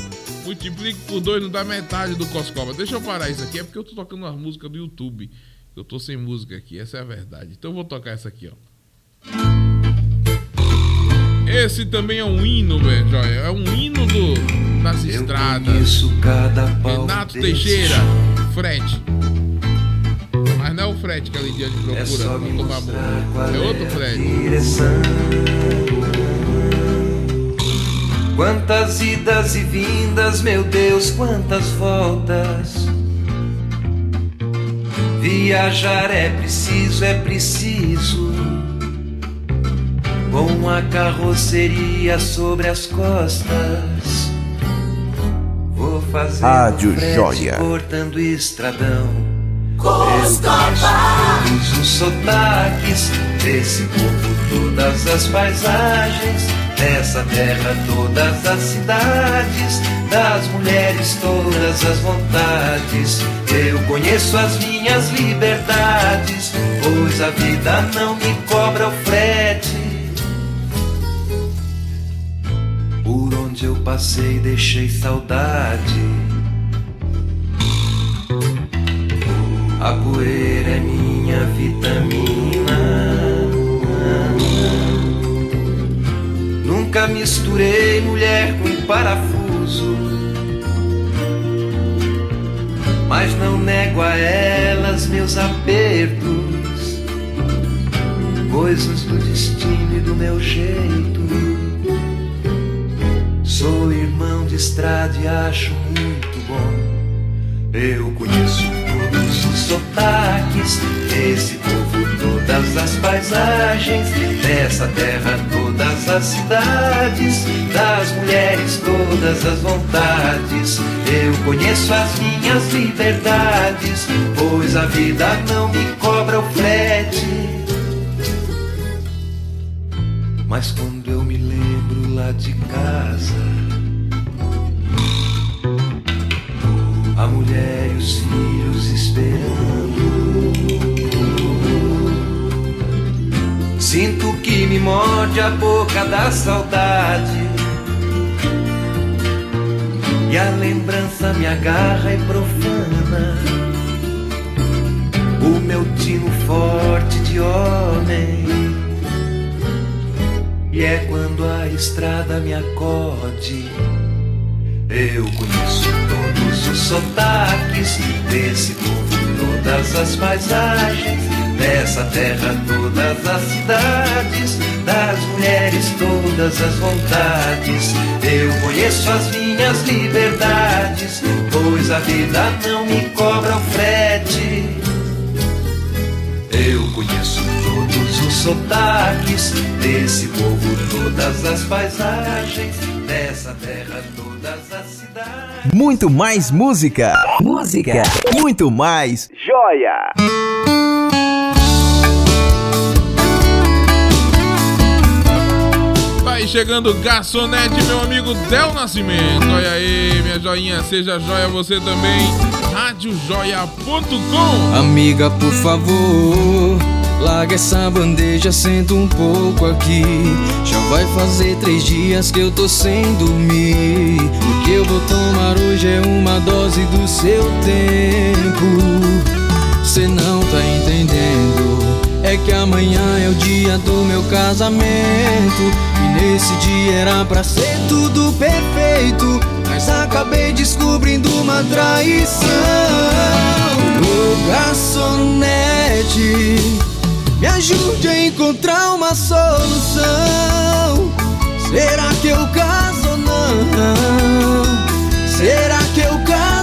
Multiplique por dois, não dá metade do Coscoba. Deixa eu parar isso aqui. É porque eu tô tocando umas músicas do YouTube. Eu tô sem música aqui, essa é a verdade. Então eu vou tocar essa aqui, ó. Esse também é um hino, velho, joia. É um hino do, das estradas. Renato Teixeira, frete. É frete que a Lidiane procura pra tomar banho. É outro frete. Quantas idas e vindas, meu Deus, quantas voltas. Viajar é preciso, é preciso. Com a carroceria sobre as costas. Vou fazer Rádio um frete Joia. cortando estradão. Conheço todos os sotaques desse povo, todas as paisagens, dessa terra, todas as cidades, das mulheres, todas as vontades. Eu conheço as minhas liberdades, pois a vida não me cobra o frete. Por onde eu passei, deixei saudade. A poeira é minha vitamina. Nunca misturei mulher com parafuso. Mas não nego a elas meus apertos. Coisas do destino e do meu jeito. Sou irmão de estrada e acho muito bom. Eu conheço sotaques desse povo, todas as paisagens, dessa terra, todas as cidades, das mulheres, todas as vontades. Eu conheço as minhas liberdades, pois a vida não me cobra o frete. Mas quando eu me lembro lá de casa. Mulher e os filhos esperando. Sinto que me morde a boca da saudade. E a lembrança me agarra e profana. O meu tino forte de homem. E é quando a estrada me acode. Eu conheço todos os sotaques desse povo, todas as paisagens, dessa terra, todas as cidades, das mulheres, todas as vontades. Eu conheço as minhas liberdades, pois a vida não me cobra o frete. Eu conheço todos os sotaques desse povo, todas as paisagens, dessa terra. Muito mais música. Música. Muito mais joia. Aí chegando garçonete, meu amigo Del Nascimento. Olha aí, minha joinha, seja joia você também. Radiojoia.com Amiga, por favor, larga essa bandeja, senta um pouco aqui. Já vai fazer três dias que eu tô sem dormir. O que eu vou tomar hoje é uma dose do seu tempo. Cê não tá entendendo. É que amanhã é o dia do meu casamento. E nesse dia era pra ser tudo perfeito. Mas acabei descobrindo uma traição. Ô garçonete, me ajude a encontrar uma solução. Será que eu caso ou não? Será que eu caso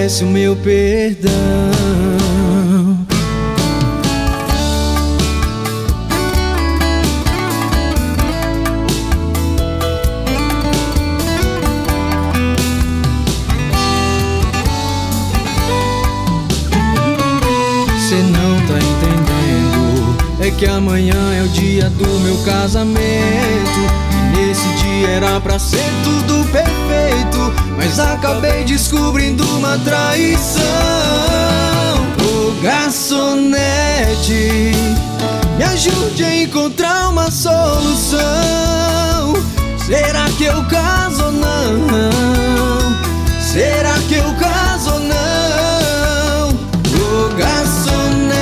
merece o meu perdão. Cê não tá entendendo. É que amanhã é o dia do meu casamento. E nesse dia era pra ser tudo perfeito. Mas acabei descobrindo uma traição. Ô garçonete, me ajude a encontrar uma solução. Será que eu caso ou não? Será que eu caso ou não? Ô garçonete,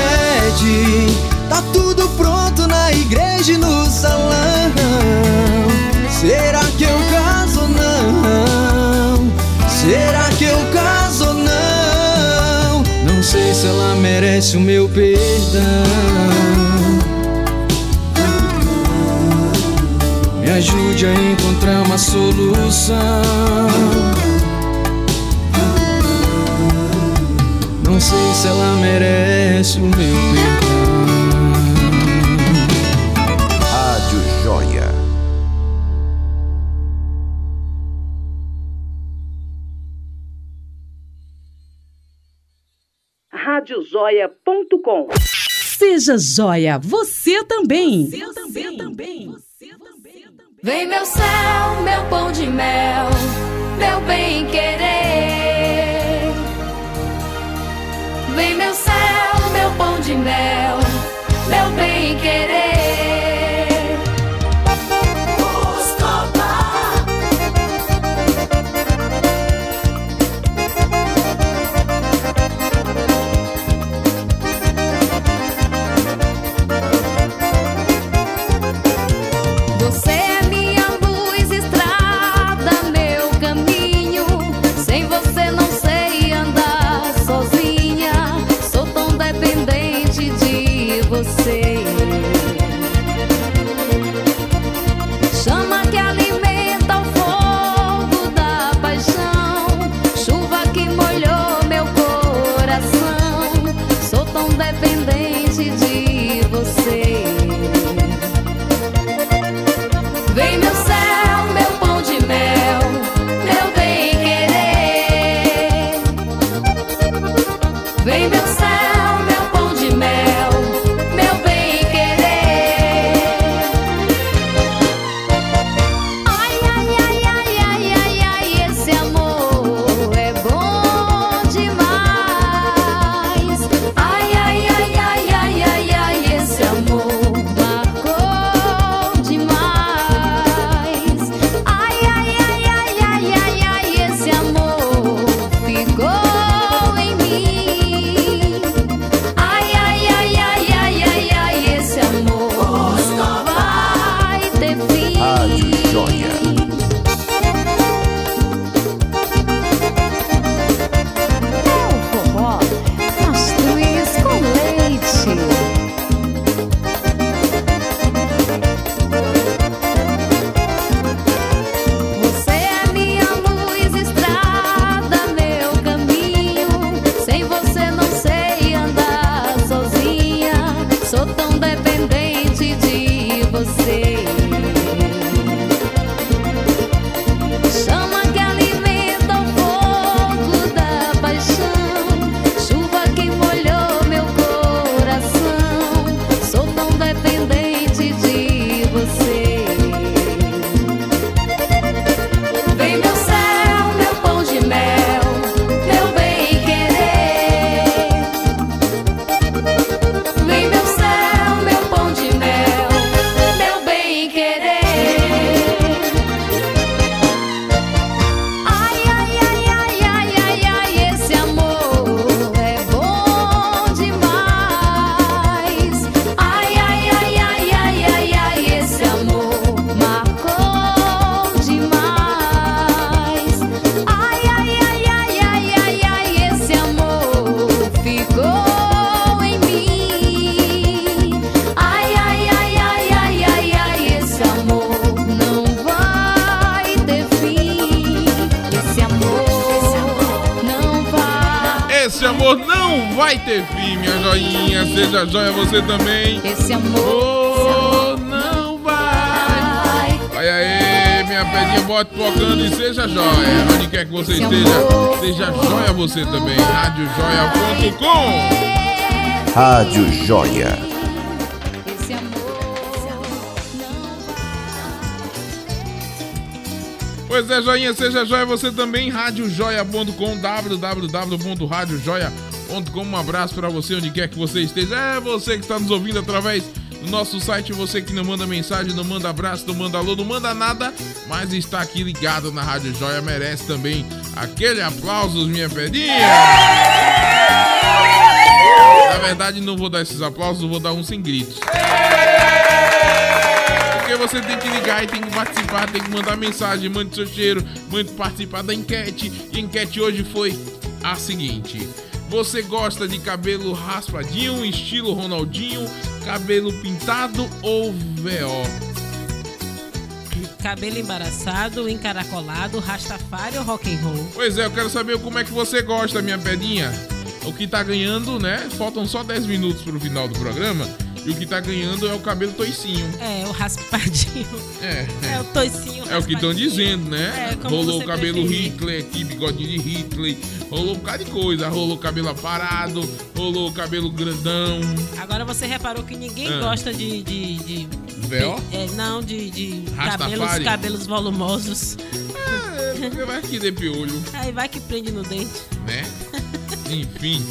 tá tudo pronto na igreja e no salão. Será que eu ela merece o meu perdão. Me ajude a encontrar uma solução. Não sei se ela merece o meu perdão. Radiojoia.com Seja joia, você também. Você também. Vem meu céu, meu pão de mel, meu bem querer. Vem meu céu, meu pão de mel, meu bem querer. Joinha. Seja joia você também. Esse amor, oh, não vai. Vai aí, minha pedinha, bote tocando e seja joia. Onde quer que você esteja, seja joia você também. Radiojoia.com Rádio Joia. esse amor, Pois é, joinha, seja joia você também, radiojoia.com, www.radiojoia.com. Um abraço pra você, onde quer que você esteja. É você que está nos ouvindo através do nosso site, você que não manda mensagem, não manda abraço, não manda alô, não manda nada, mas está aqui ligado na Rádio Joia, merece também aquele aplauso, minha pedinha. Na verdade, não vou dar esses aplausos, vou dar um sem gritos. Porque você tem que ligar e tem que participar, tem que mandar mensagem, mande seu cheiro, mande participar da enquete. E a enquete hoje foi a seguinte: Você gosta de cabelo raspadinho, estilo Ronaldinho, cabelo pintado ou VO? Cabelo embaraçado, encaracolado, rastafário ou rock and roll? Pois é, eu quero saber como é que você gosta, minha pedinha. O que tá ganhando, né? Faltam só 10 minutos pro final do programa. E o que tá ganhando é o cabelo toicinho. É, o raspadinho. É, É o toicinho É o que estão dizendo, né? É, como rolou o cabelo preferir. Hitler aqui, bigodinho de Hitler. Rolou um bocado de coisa. Rolou o cabelo aparado. Rolou o cabelo grandão. Agora você reparou que ninguém Ah. gosta de. de, de Véu? É, não, de, de cabelos, cabelos volumosos. É, porque vai que dê piolho, Aí vai que prende no dente. né? Enfim.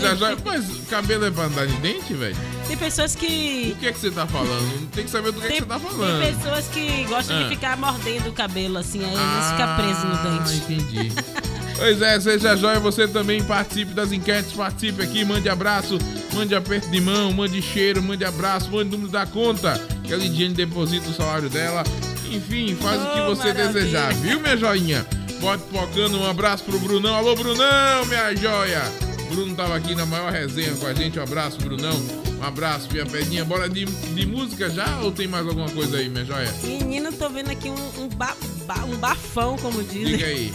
Já, já, mas cabelo é pra andar de dente, velho? Tem pessoas que. O que é que você tá falando? Tem que saber do que, é que Tem, você tá tem falando. pessoas que gostam Ah. de ficar mordendo o cabelo assim, aí eles ficam presos no Ah, dente. entendi. Pois é, seja jóia, você também participe das enquetes, participe aqui, mande abraço, mande aperto de mão, mande cheiro, mande abraço, mande número da conta, que a Lidiane deposita o salário dela. Enfim, faz o que Oh, você maravilha. desejar, viu, minha joinha? Bote focando, um abraço pro Brunão. Alô, Brunão, minha joia! Bruno tava aqui na maior resenha com a gente. Um abraço, Brunão. Um abraço, minha pedinha. Bora de, de música já ou tem mais alguma coisa aí, minha joia? Menino, tô vendo aqui um, um, ba- ba- um bafão, como dizem. Diga aí.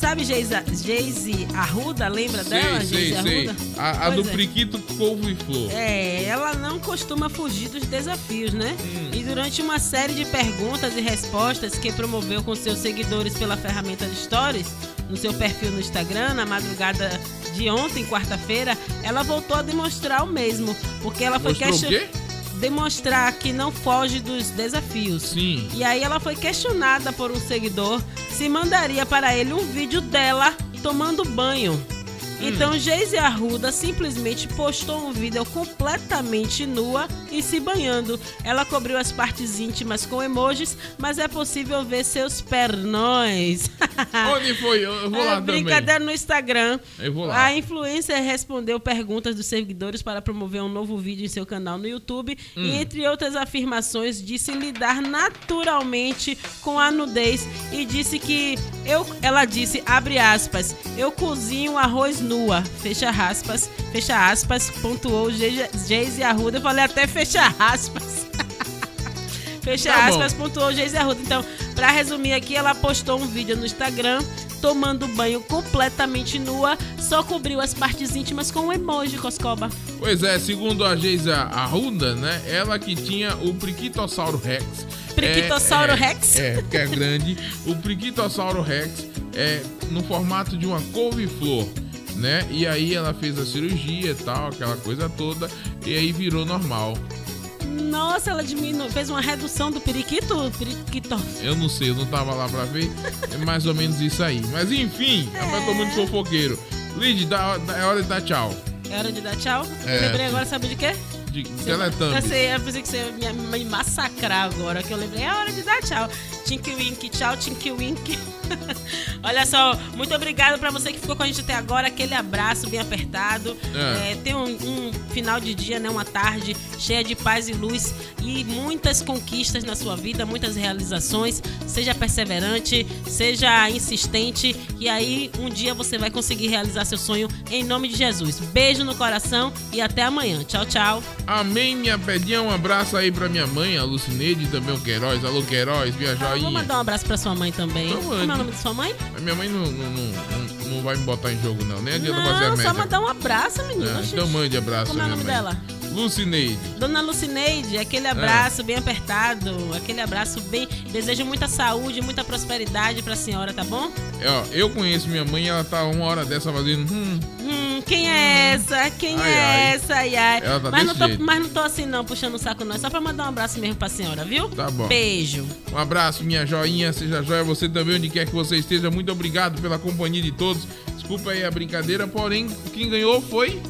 Sabe Geise Arruda? Lembra dela? Sei, sei, Geise sei. Arruda? A, a Pois do é. Priquito, Polvo e Flor. É, ela não costuma fugir dos desafios, né? Hum. E durante uma série de perguntas e respostas que promoveu com seus seguidores pela ferramenta de Stories, no seu perfil no Instagram, na madrugada de ontem, quarta-feira, ela voltou a demonstrar o mesmo. Porque ela foi Mostrou o question- quê? Demonstrar que não foge dos desafios. Sim. E aí ela foi questionada por um seguidor se mandaria para ele um vídeo dela tomando banho. Hum. Então Geise Arruda simplesmente postou um vídeo completamente nua e se banhando. Ela cobriu as partes íntimas com emojis, mas é possível ver seus pernões. Onde foi? Eu vou É lá também. brincadeira no Instagram. Eu vou lá. A influencer respondeu perguntas dos seguidores para promover um novo vídeo em seu canal no YouTube Hum. e, entre outras afirmações, disse lidar naturalmente com a nudez e disse que eu, ela disse, abre aspas, eu cozinho arroz nua, fecha aspas, fecha aspas, pontuou Ge- Geise Arruda. Eu falei até fecha aspas. Fecha Tá bom. aspas, pontuou Geise Arruda. Então, pra resumir aqui, ela postou um vídeo no Instagram tomando banho completamente nua, só cobriu as partes íntimas com um emoji, Coscoba. Pois é, segundo a Geisa Arruda, né? Ela que tinha o Priquitossauro Rex. Priquitossauro é, Rex? É, é, porque é grande. O Priquitossauro Rex é no formato de uma couve-flor, né? E aí ela fez a cirurgia e tal, aquela coisa toda, e aí virou normal. Nossa, ela diminu... fez uma redução do periquito? Periquito. Eu não sei, eu não tava lá pra ver. É mais ou menos isso aí. Mas enfim, eu tô muito fofoqueiro. Lid, dá, dá- é hora de dar tchau. É hora de dar tchau? É, lembrei agora, sabe de quê? De Eu Teletubbies. sei, eu pensei que você ia me massacrar agora, que eu lembrei. É hora de dar tchau. Tinky Wink, tchau, Tinky Wink. Olha só, muito obrigado pra você que ficou com a gente até agora. Aquele abraço bem apertado. É. É, tem um, um final de dia, né? Uma tarde cheia de paz e luz e muitas conquistas na sua vida, muitas realizações. Seja perseverante, seja insistente. E aí, um dia você vai conseguir realizar seu sonho em nome de Jesus. Beijo no coração e até amanhã. Tchau, tchau. Amém, minha pedinha. Um abraço aí pra minha mãe, a Lucineide, e também o Queiroz. Alô, Queiroz, minha Ah, vou joinha. mandar um abraço pra sua mãe também. Então Como é o nome de sua mãe? A minha mãe não, não, não, não- não vai me botar em jogo, não. Nem adianta fazer a Não, média. só mandar um abraço, menino. Oxi. então mande abraço, Como é o nome mãe. dela? Lucineide. Dona Lucineide, aquele É. abraço bem apertado, aquele abraço bem. Desejo muita saúde, muita prosperidade pra senhora, tá bom? É, ó, eu conheço minha mãe ela tá uma hora dessa fazendo. Hum, Hum, quem é essa? Quem Ai, é ai. essa? Ai, ai. Ela tá mas, não tô, jeito. mas não tô assim, não, puxando o saco, não. É só pra mandar um abraço mesmo pra senhora, viu? Tá bom. Beijo. Um abraço, minha joinha. Seja joia você também, onde quer que você esteja. Muito obrigado pela companhia de todos. Desculpa aí a brincadeira, porém, quem ganhou foi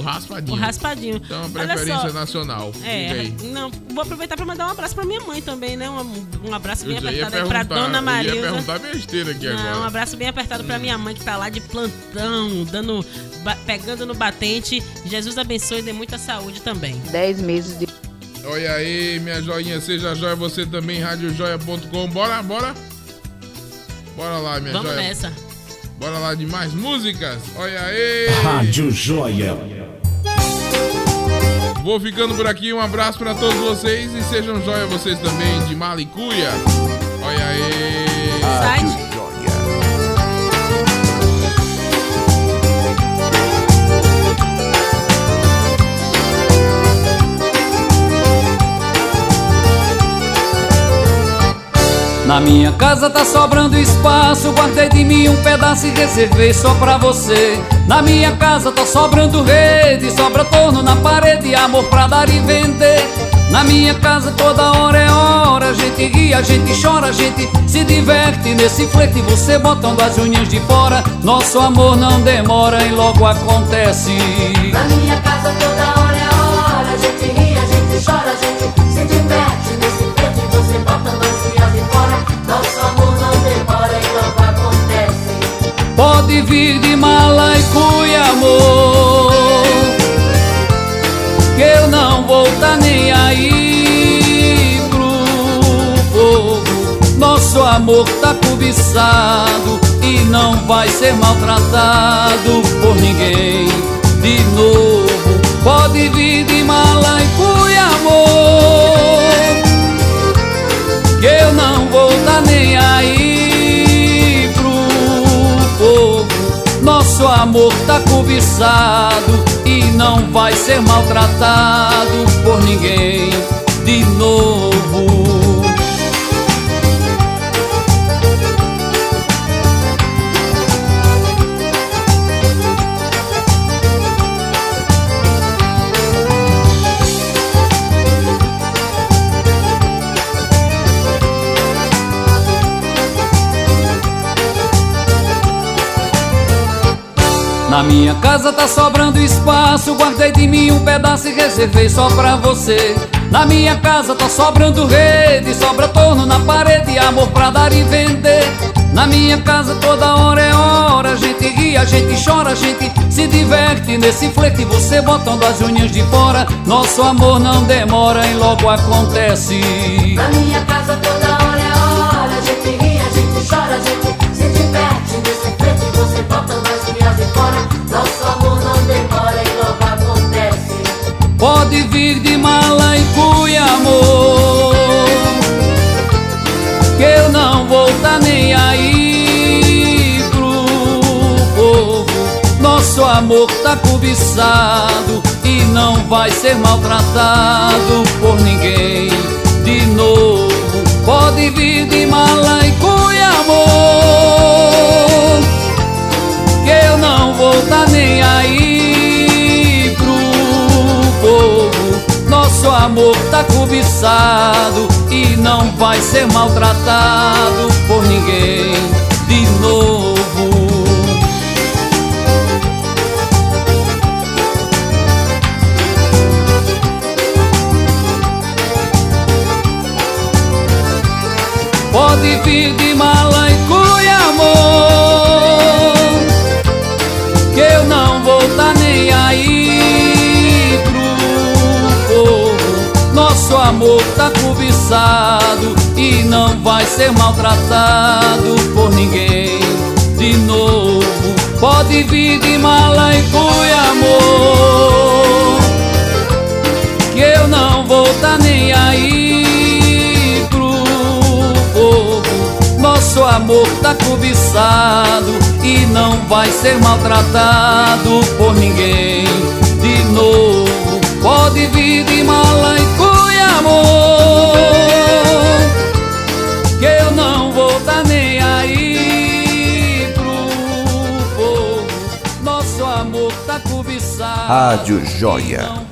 o Raspadinho. O raspadinho. Então, Olha preferência só. nacional. É, não, vou aproveitar pra mandar um abraço pra minha mãe também, né? Um, um abraço bem Eu apertado aí pra Dona eu Marilza. ia perguntar besteira aqui Não, um agora. abraço bem apertado pra minha mãe que tá lá de plantão, dando, pegando no batente. Jesus abençoe e dê muita saúde também. 10 meses de. Olha aí, minha joinha. Seja joia você também, radiojoia.com. Bora, bora. Bora lá, minha Vamos joia. nessa. Bora lá de mais músicas. Olha aí. Rádio Joia. Vou ficando por aqui. Um abraço pra todos vocês e sejam joia vocês também de Malicuia. Olha aí. Sai. Na minha casa tá sobrando espaço, guardei de mim um pedaço e reservei só pra você. Na minha casa tá sobrando rede, sobra torno na parede, amor pra dar e vender. Na minha casa toda hora é hora, a gente ri, a gente chora, a gente se diverte nesse flerte, você botando as unhas de fora. Nosso amor não demora e logo acontece. Na minha casa toda vir de mala e amor. Que eu não vou tá nem aí pro povo. Nosso amor tá cobiçado E não vai ser maltratado por ninguém De novo. Pode vir de mala e amor. Que eu não vou tá nem aí Nosso amor tá cobiçado e não vai ser maltratado por ninguém de novo. Minha casa tá sobrando espaço, guardei de mim um pedaço e reservei só pra você. Na minha casa tá sobrando rede, sobra torno na parede, amor pra dar e vender. Na minha casa toda hora é hora, a gente ri, a gente chora, a gente se diverte nesse flerte, você botando as unhas de fora. Nosso amor não demora e logo acontece. Na minha casa toda hora é hora, a gente ri, a gente chora, a gente Vir de mala e cuia, amor Que eu não vou tá nem aí pro povo. Nosso amor tá cobiçado E não vai ser maltratado por ninguém De novo. Pode vir de mala e cuia, amor Que eu não vou tá nem aí Nosso amor tá cobiçado e não vai ser maltratado por ninguém de novo. Pode vir de mala e cuia, amor amor tá cobiçado E não vai ser maltratado por ninguém De novo Pode vir de mala e cuia, amor Que eu não vou tá nem aí pro povo Nosso amor tá cobiçado e não vai ser maltratado por ninguém. De novo, pode vir de mala e amor. Que eu não vou tá nem aí pro povo. Nosso amor tá cobiçado. Rádio Joia.